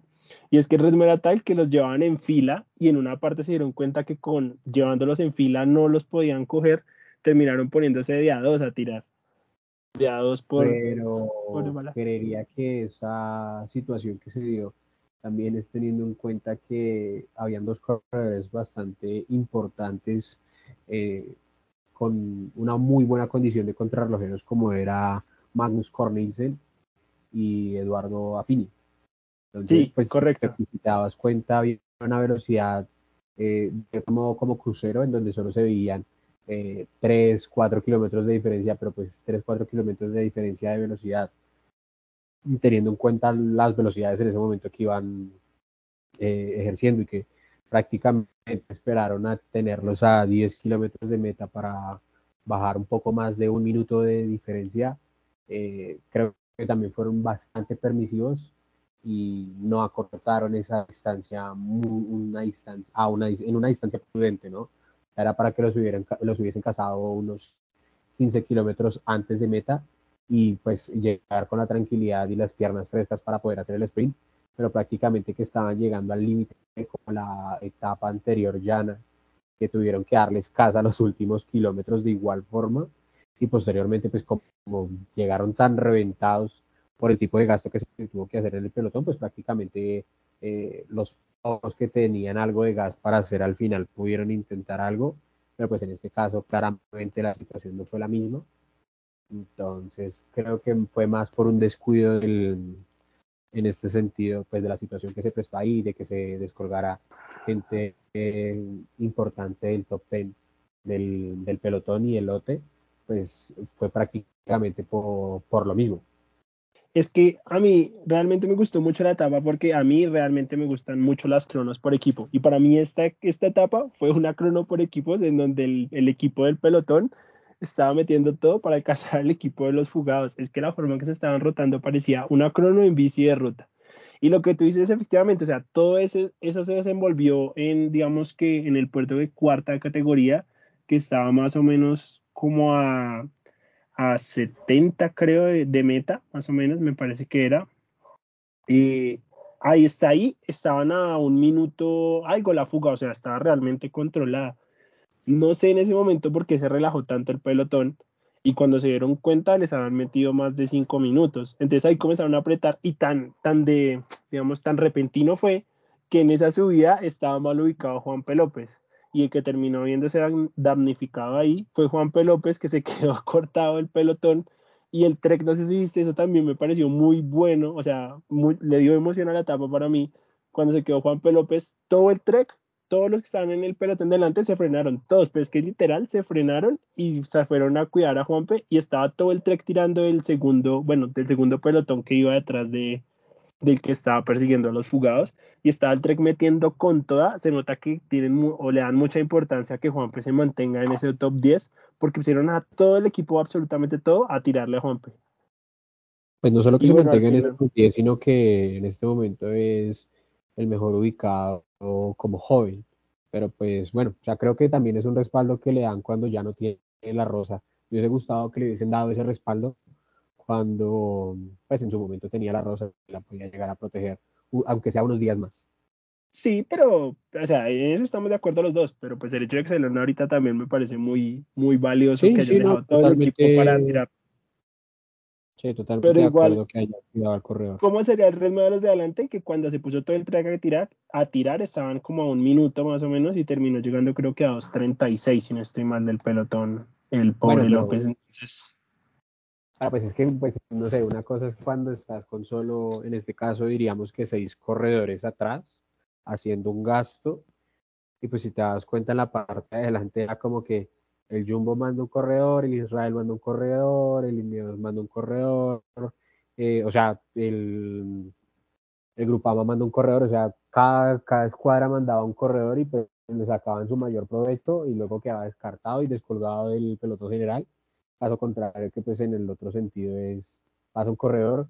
y es que el ritmo era tal que los llevaban en fila y en una parte se dieron cuenta que con llevándolos en fila no los podían coger, terminaron poniéndose de a dos a tirar. De a dos por... Pero creería que esa situación que se dio también es teniendo en cuenta que habían dos corredores bastante importantes eh, con una muy buena condición de contrarrelojeros como era Magnus Cornelsen y Eduardo Affini sí, pues, correcto. Si te dabas cuenta, había una velocidad eh, como, como crucero en donde solo se veían eh, 3, 4 kilómetros de diferencia, pero pues 3, 4 kilómetros de diferencia de velocidad, teniendo en cuenta las velocidades en ese momento que iban eh, ejerciendo y que prácticamente esperaron a tenerlos a 10 kilómetros de meta para bajar un poco más de un minuto de diferencia. Eh, creo que también fueron bastante permisivos y no acortaron esa distancia, una distancia a una, en una distancia prudente, ¿no? Era para que los, hubieran, los hubiesen cazado unos 15 kilómetros antes de meta y pues llegar con la tranquilidad y las piernas frescas para poder hacer el sprint, pero prácticamente que estaban llegando al límite como la etapa anterior llana, que tuvieron que darles casa los últimos kilómetros de igual forma y posteriormente pues como llegaron tan reventados por el tipo de gasto que se tuvo que hacer en el pelotón, pues prácticamente eh, los que tenían algo de gas para hacer al final pudieron intentar algo, pero pues en este caso claramente la situación no fue la misma. Entonces creo que fue más por un descuido en este sentido, pues de la situación que se prestó ahí, de que se descolgara gente eh, importante del top ten del, pelotón y el lote, pues fue prácticamente por lo mismo es que a mí realmente me gustó mucho la etapa porque a mí realmente me gustan mucho las cronos por equipo. Y para mí esta, esta etapa fue una crono por equipos en donde el, equipo del pelotón estaba metiendo todo para alcanzar al equipo de los fugados. Es que la forma en que se estaban rotando parecía una crono en bici de ruta. Y lo que tú dices efectivamente, o sea, todo ese, eso se desenvolvió en, digamos que en el puerto de cuarta categoría, que estaba más o menos como a a 70 creo de, meta, más o menos, me parece que era. Y ahí está, ahí estaban a un minuto algo la fuga, o sea, estaba realmente controlada. No sé en ese momento por qué se relajó tanto el pelotón y cuando se dieron cuenta les habían metido más de cinco minutos. Entonces ahí comenzaron a apretar y tan, tan de, digamos, tan repentino fue que en esa subida estaba mal ubicado Juan P. López y el que terminó viéndose damnificado ahí fue Juan P. López, que se quedó cortado el pelotón. Y el trek, no sé si viste, eso también me pareció muy bueno, o sea, le dio emoción a la etapa para mí. Cuando se quedó Juan P. López, todo el trek, todos los que estaban en el pelotón delante se frenaron, todos, pues que literal se frenaron y se fueron a cuidar a Juan P. Y estaba todo el trek tirando el segundo, bueno, del segundo pelotón que iba detrás de, del que estaba persiguiendo a los fugados y estaba el Trek metiendo con toda, se nota que tienen o le dan mucha importancia a que Juanpe se mantenga en ese top 10 porque pusieron a todo el equipo, absolutamente todo, a tirarle a Juanpe. Pues no solo que se mantenga en ese top 10, sino que en este momento es el mejor ubicado como joven. Pero pues bueno, ya creo que también es un respaldo que le dan cuando ya no tiene la rosa. Me hubiese gustado que le hubiesen dado ese respaldo cuando pues en su momento tenía la rosa y la podía llegar a proteger, aunque sea unos días más. Sí, pero, o sea, en eso estamos de acuerdo los dos, pero pues el hecho de que se lo ahorita también me parece muy, muy valioso que haya dejado todo el equipo para tirar. Sí, totalmente pero igual, que haya cuidado al corredor. ¿Cómo sería el ritmo de los de adelante? Que cuando se puso todo el track a tirar, a tirar estaban como a un minuto más o menos y terminó llegando creo que a 2.36, si no estoy mal, del pelotón, el pobre López. Entonces, Ah, pues es que, pues, no sé, una cosa es cuando estás con solo, en este caso diríamos que seis corredores atrás, haciendo un gasto, y pues si te das cuenta en la parte de adelante era como que el Jumbo manda un corredor, el Israel manda un corredor, el Ineos manda un corredor, eh, o sea, el, el Grupama manda un corredor, o sea, cada, cada escuadra mandaba un corredor y pues le sacaban su mayor provecho y luego quedaba descartado y descolgado del pelotón general Caso contrario, que pues en el otro sentido es, pasa un corredor,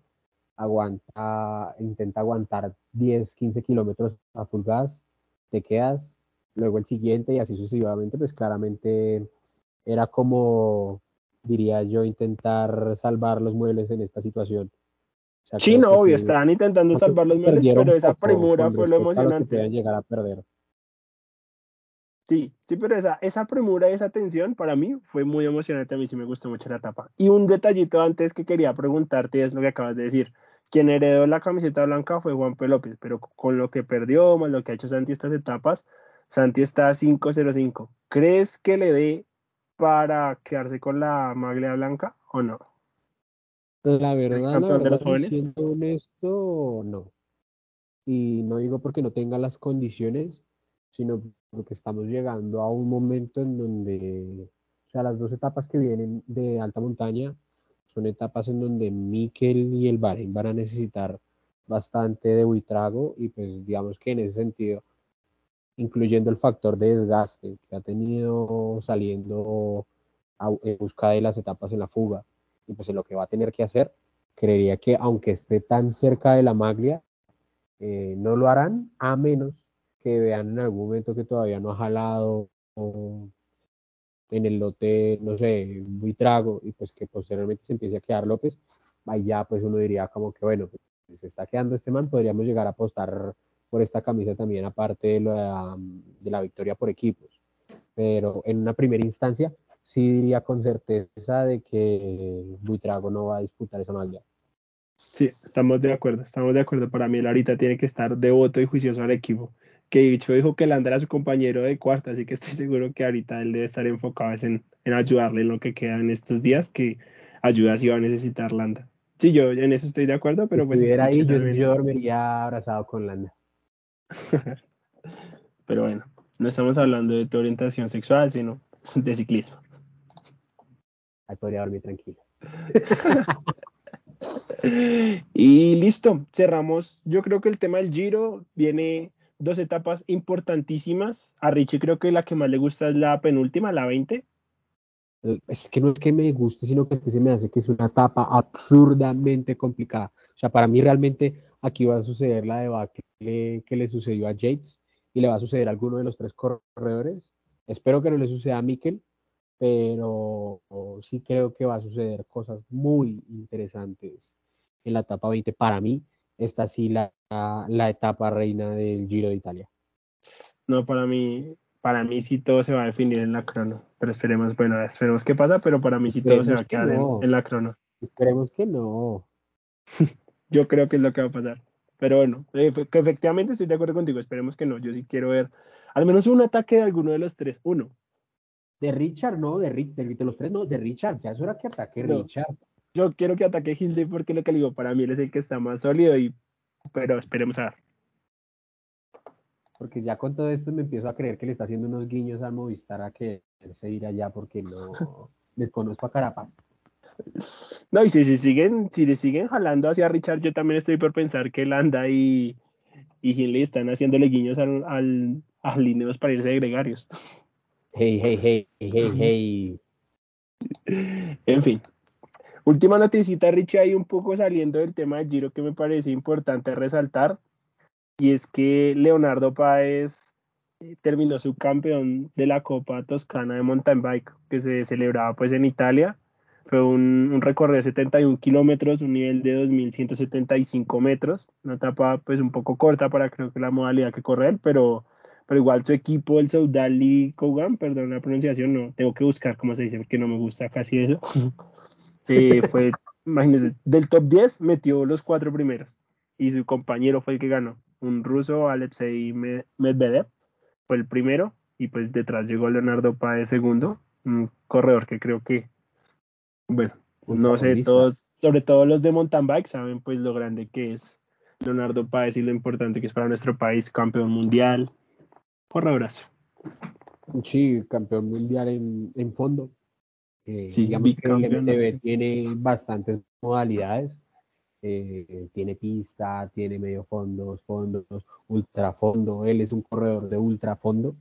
aguanta, intenta aguantar 10, 15 kilómetros a full gas, te quedas, luego el siguiente y así sucesivamente, pues claramente era como, diría yo, intentar salvar los muebles en esta situación. sí, no, obvio, estaban intentando salvar los muebles, pero esa premura fue lo emocionante. llegar a perder. Sí, sí, pero esa, esa premura y esa tensión para mí fue muy emocionante. A mí sí me gustó mucho la etapa. Y un detallito antes que quería preguntarte es lo que acabas de decir. Quien heredó la camiseta blanca fue Juan P. López, pero con lo que perdió, más lo que ha hecho Santi estas etapas, Santi está a 5-0-5. ¿Crees que le dé para quedarse con la maglia blanca o no? La verdad, la verdad, siendo honesto, no. Y no digo porque no tenga las condiciones, sino porque estamos llegando a un momento en donde, o sea, las dos etapas que vienen de alta montaña son etapas en donde Mikel y el Bahrein van a necesitar bastante de buitrago y pues digamos que en ese sentido, incluyendo el factor de desgaste que ha tenido saliendo en busca de las etapas en la fuga y pues en lo que va a tener que hacer, creería que aunque esté tan cerca de la maglia, eh, no lo harán a menos que vean en algún momento que todavía no ha jalado en el lote, no sé, muy trago y pues que posteriormente se empiece a quedar López, ahí ya pues uno diría como que bueno, pues se está quedando este man, podríamos llegar a apostar por esta camisa también aparte de la, de la victoria por equipos. Pero en una primera instancia sí diría con certeza de que Buitrago no va a disputar esa maglia. Sí, estamos de acuerdo, estamos de acuerdo. Para mí, él ahorita tiene que estar devoto y juicioso al equipo. Que dicho dijo que Landa era su compañero de cuarta, así que estoy seguro que ahorita él debe estar enfocado en, en ayudarle en lo que queda en estos días, que ayuda si va a necesitar Landa. Sí, yo en eso estoy de acuerdo, pero pues. Si estuviera ahí, yo, yo, dormiría abrazado con Landa. pero bueno, no estamos hablando de tu orientación sexual, sino de ciclismo. Ahí podría dormir tranquilo. y listo, cerramos. Yo creo que el tema del Giro viene dos etapas importantísimas. A Richie creo que la que más le gusta es la penúltima, la 20. Es que no es que me guste, sino que se me hace que es una etapa absurdamente complicada. O sea, para mí realmente aquí va a suceder la debacle que le sucedió a Yates y le va a suceder a alguno de los tres corredores. Espero que no le suceda a Mikel, pero sí creo que va a suceder cosas muy interesantes en la etapa 20. Para mí, esta sí la, la etapa reina del Giro de Italia. No, para mí, para mí sí todo se va a definir en la crono, pero esperemos, bueno, esperemos qué pasa, pero para mí sí todo se va a quedar en, la crono. Esperemos que no. yo creo que es lo que va a pasar. Pero bueno, eh, que efectivamente estoy de acuerdo contigo, esperemos que no. Yo sí quiero ver al menos un ataque de alguno de los tres. Uno, de Richard, no, de, de, los tres, no, de Richard, ya es hora que ataque Richard. Yo quiero que ataque Hilde porque lo que le digo, para mí él es el que está más sólido, y, pero esperemos a ver. Porque ya con todo esto me empiezo a creer que le está haciendo unos guiños al Movistar a que él se irá allá porque no desconozco a Carapaz. No, y si, si, siguen, si le siguen jalando hacia Richard, yo también estoy por pensar que Landa y, y Hindley están haciéndole guiños al, al, a Lineos para irse de gregarios. Hey, hey, hey, hey, hey. En fin. Última noticita, Richie, ahí un poco saliendo del tema de Giro que me parece importante resaltar. Y es que Leonardo Páez eh, terminó su campeón de la Copa Toscana de Mountain Bike, que se celebraba pues en Italia. Fue un, un recorrido de 71 kilómetros, un nivel de 2.175 metros, una etapa pues un poco corta para creo que la modalidad que correr, pero pero igual su equipo, el Saudali Kogan, perdón la pronunciación, no, tengo que buscar cómo se dice porque no me gusta casi eso. Eh, fue, imagínense, del top 10 metió los cuatro primeros y su compañero fue el que ganó, un ruso, Alexei Medvedev, fue el primero y pues detrás llegó Leonardo Páez segundo, un corredor que creo que, bueno, no sé, todos, sobre todo los de mountain bike saben pues lo grande que es Leonardo Páez y lo importante que es para nuestro país, campeón mundial, por abrazo. Sí, campeón mundial en, fondo. Eh, digamos que el MTB tiene bastantes modalidades. Eh, tiene pista, tiene medio fondos, fondos, ultrafondo. Él es un corredor de ultrafondo,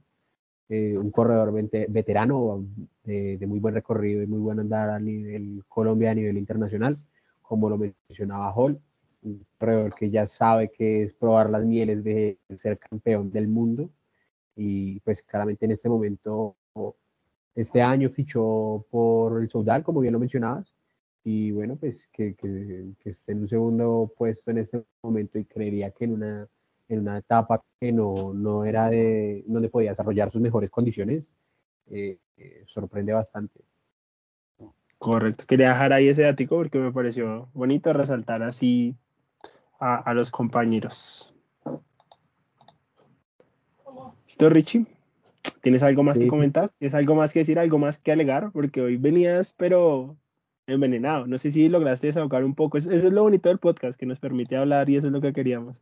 eh, un corredor veterano de, de, muy buen recorrido y muy buen andar a nivel Colombia, a nivel internacional, como lo mencionaba Hall, un corredor que ya sabe que es probar las mieles de ser campeón del mundo y pues claramente en este momento, este año fichó por el Soudal, como bien lo mencionabas, y bueno, pues que, que, que, esté en un segundo puesto en este momento y creería que en una, en una etapa que no, no era de donde podía desarrollar sus mejores condiciones, eh, eh, sorprende bastante. Correcto, quería dejar ahí ese dato porque me pareció bonito resaltar así a, los compañeros. ¿Listo, Richie? ¿Tienes algo más que comentar? ¿Tienes algo más que decir, algo más que alegar? Porque hoy venías, pero envenenado. No sé si lograste desahogar un poco. Eso, es lo bonito del podcast, que nos permite hablar y eso es lo que queríamos.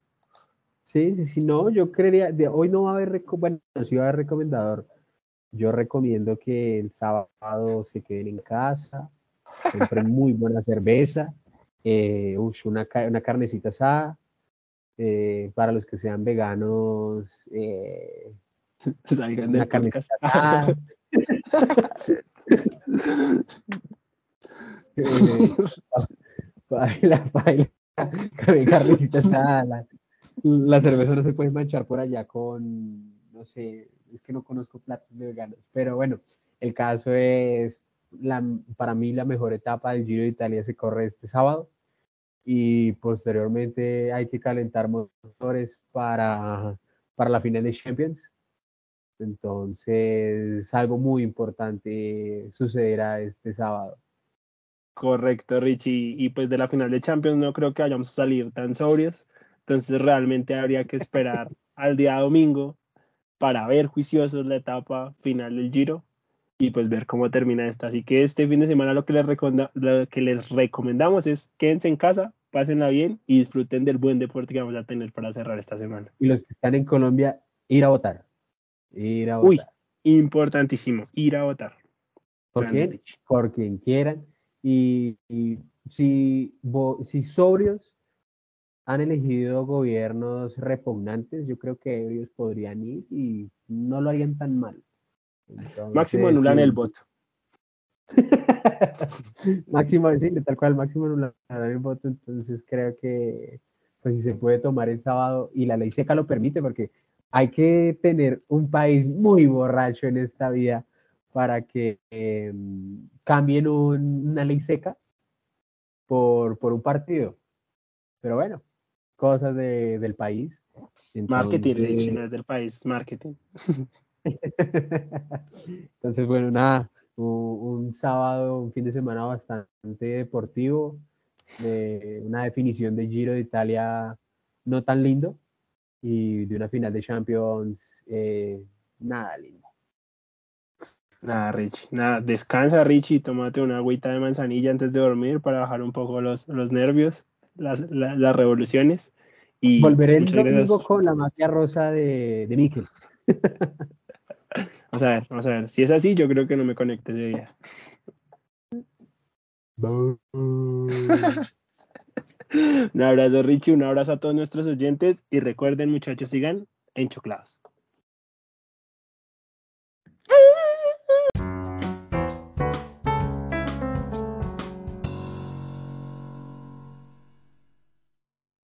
Sí, sí, sí, no, yo creería, de hoy no va a haber, bueno, sí va a haber recomendador. Yo recomiendo que el sábado se queden en casa, compren muy buena cerveza, eh, una, una carnecita asada, eh, para los que sean veganos, eh, Salgan una carne la, cerveza no se puede manchar por allá con, no sé, es que no conozco platos de veganos, pero bueno, el caso es, la, para mí la mejor etapa del Giro de Italia se corre este sábado y posteriormente hay que calentar motores para, para la final de Champions. Entonces, algo muy importante sucederá este sábado. Correcto, Richie. Y pues de la final de Champions no creo que vayamos a salir tan sobrios. Entonces realmente habría que esperar al día domingo para ver juiciosos la etapa final del Giro y pues ver cómo termina esta. Así que este fin de semana lo que les, lo que les recomendamos es quédense en casa, pásenla bien y disfruten del buen deporte que vamos a tener para cerrar esta semana. Y los que están en Colombia, ir a votar. Ir a votar. Uy, importantísimo, ir a votar. ¿Por qué? Por quien quieran. Y, si, si sobrios han elegido gobiernos repugnantes, yo creo que ellos podrían ir y no lo harían tan mal. máximo anulan el voto. máximo, sí, tal cual, máximo anulan el voto. Entonces creo que pues si se puede tomar el sábado y la ley seca lo permite, porque hay que tener un país muy borracho en esta vida para que em, cambien una ley seca por, por, un partido. Pero bueno, cosas de, del país. marketing, no es del país, marketing. Entonces, bueno, nada, un, sábado, un fin de semana bastante deportivo, de una definición de Giro de Italia no tan lindo y de una final de Champions eh, nada lindo. Nada, Richie. Nada, descansa, Richie. Tómate una agüita de manzanilla antes de dormir para bajar un poco los, los nervios, las, las revoluciones. Y Volveré el domingo con la magia rosa de, de Mikel. vamos a ver, vamos a ver. Si es así, yo creo que no me conecte ese día. Un abrazo, Richie. Un abrazo a todos nuestros oyentes. Y recuerden, muchachos, sigan enchoclados.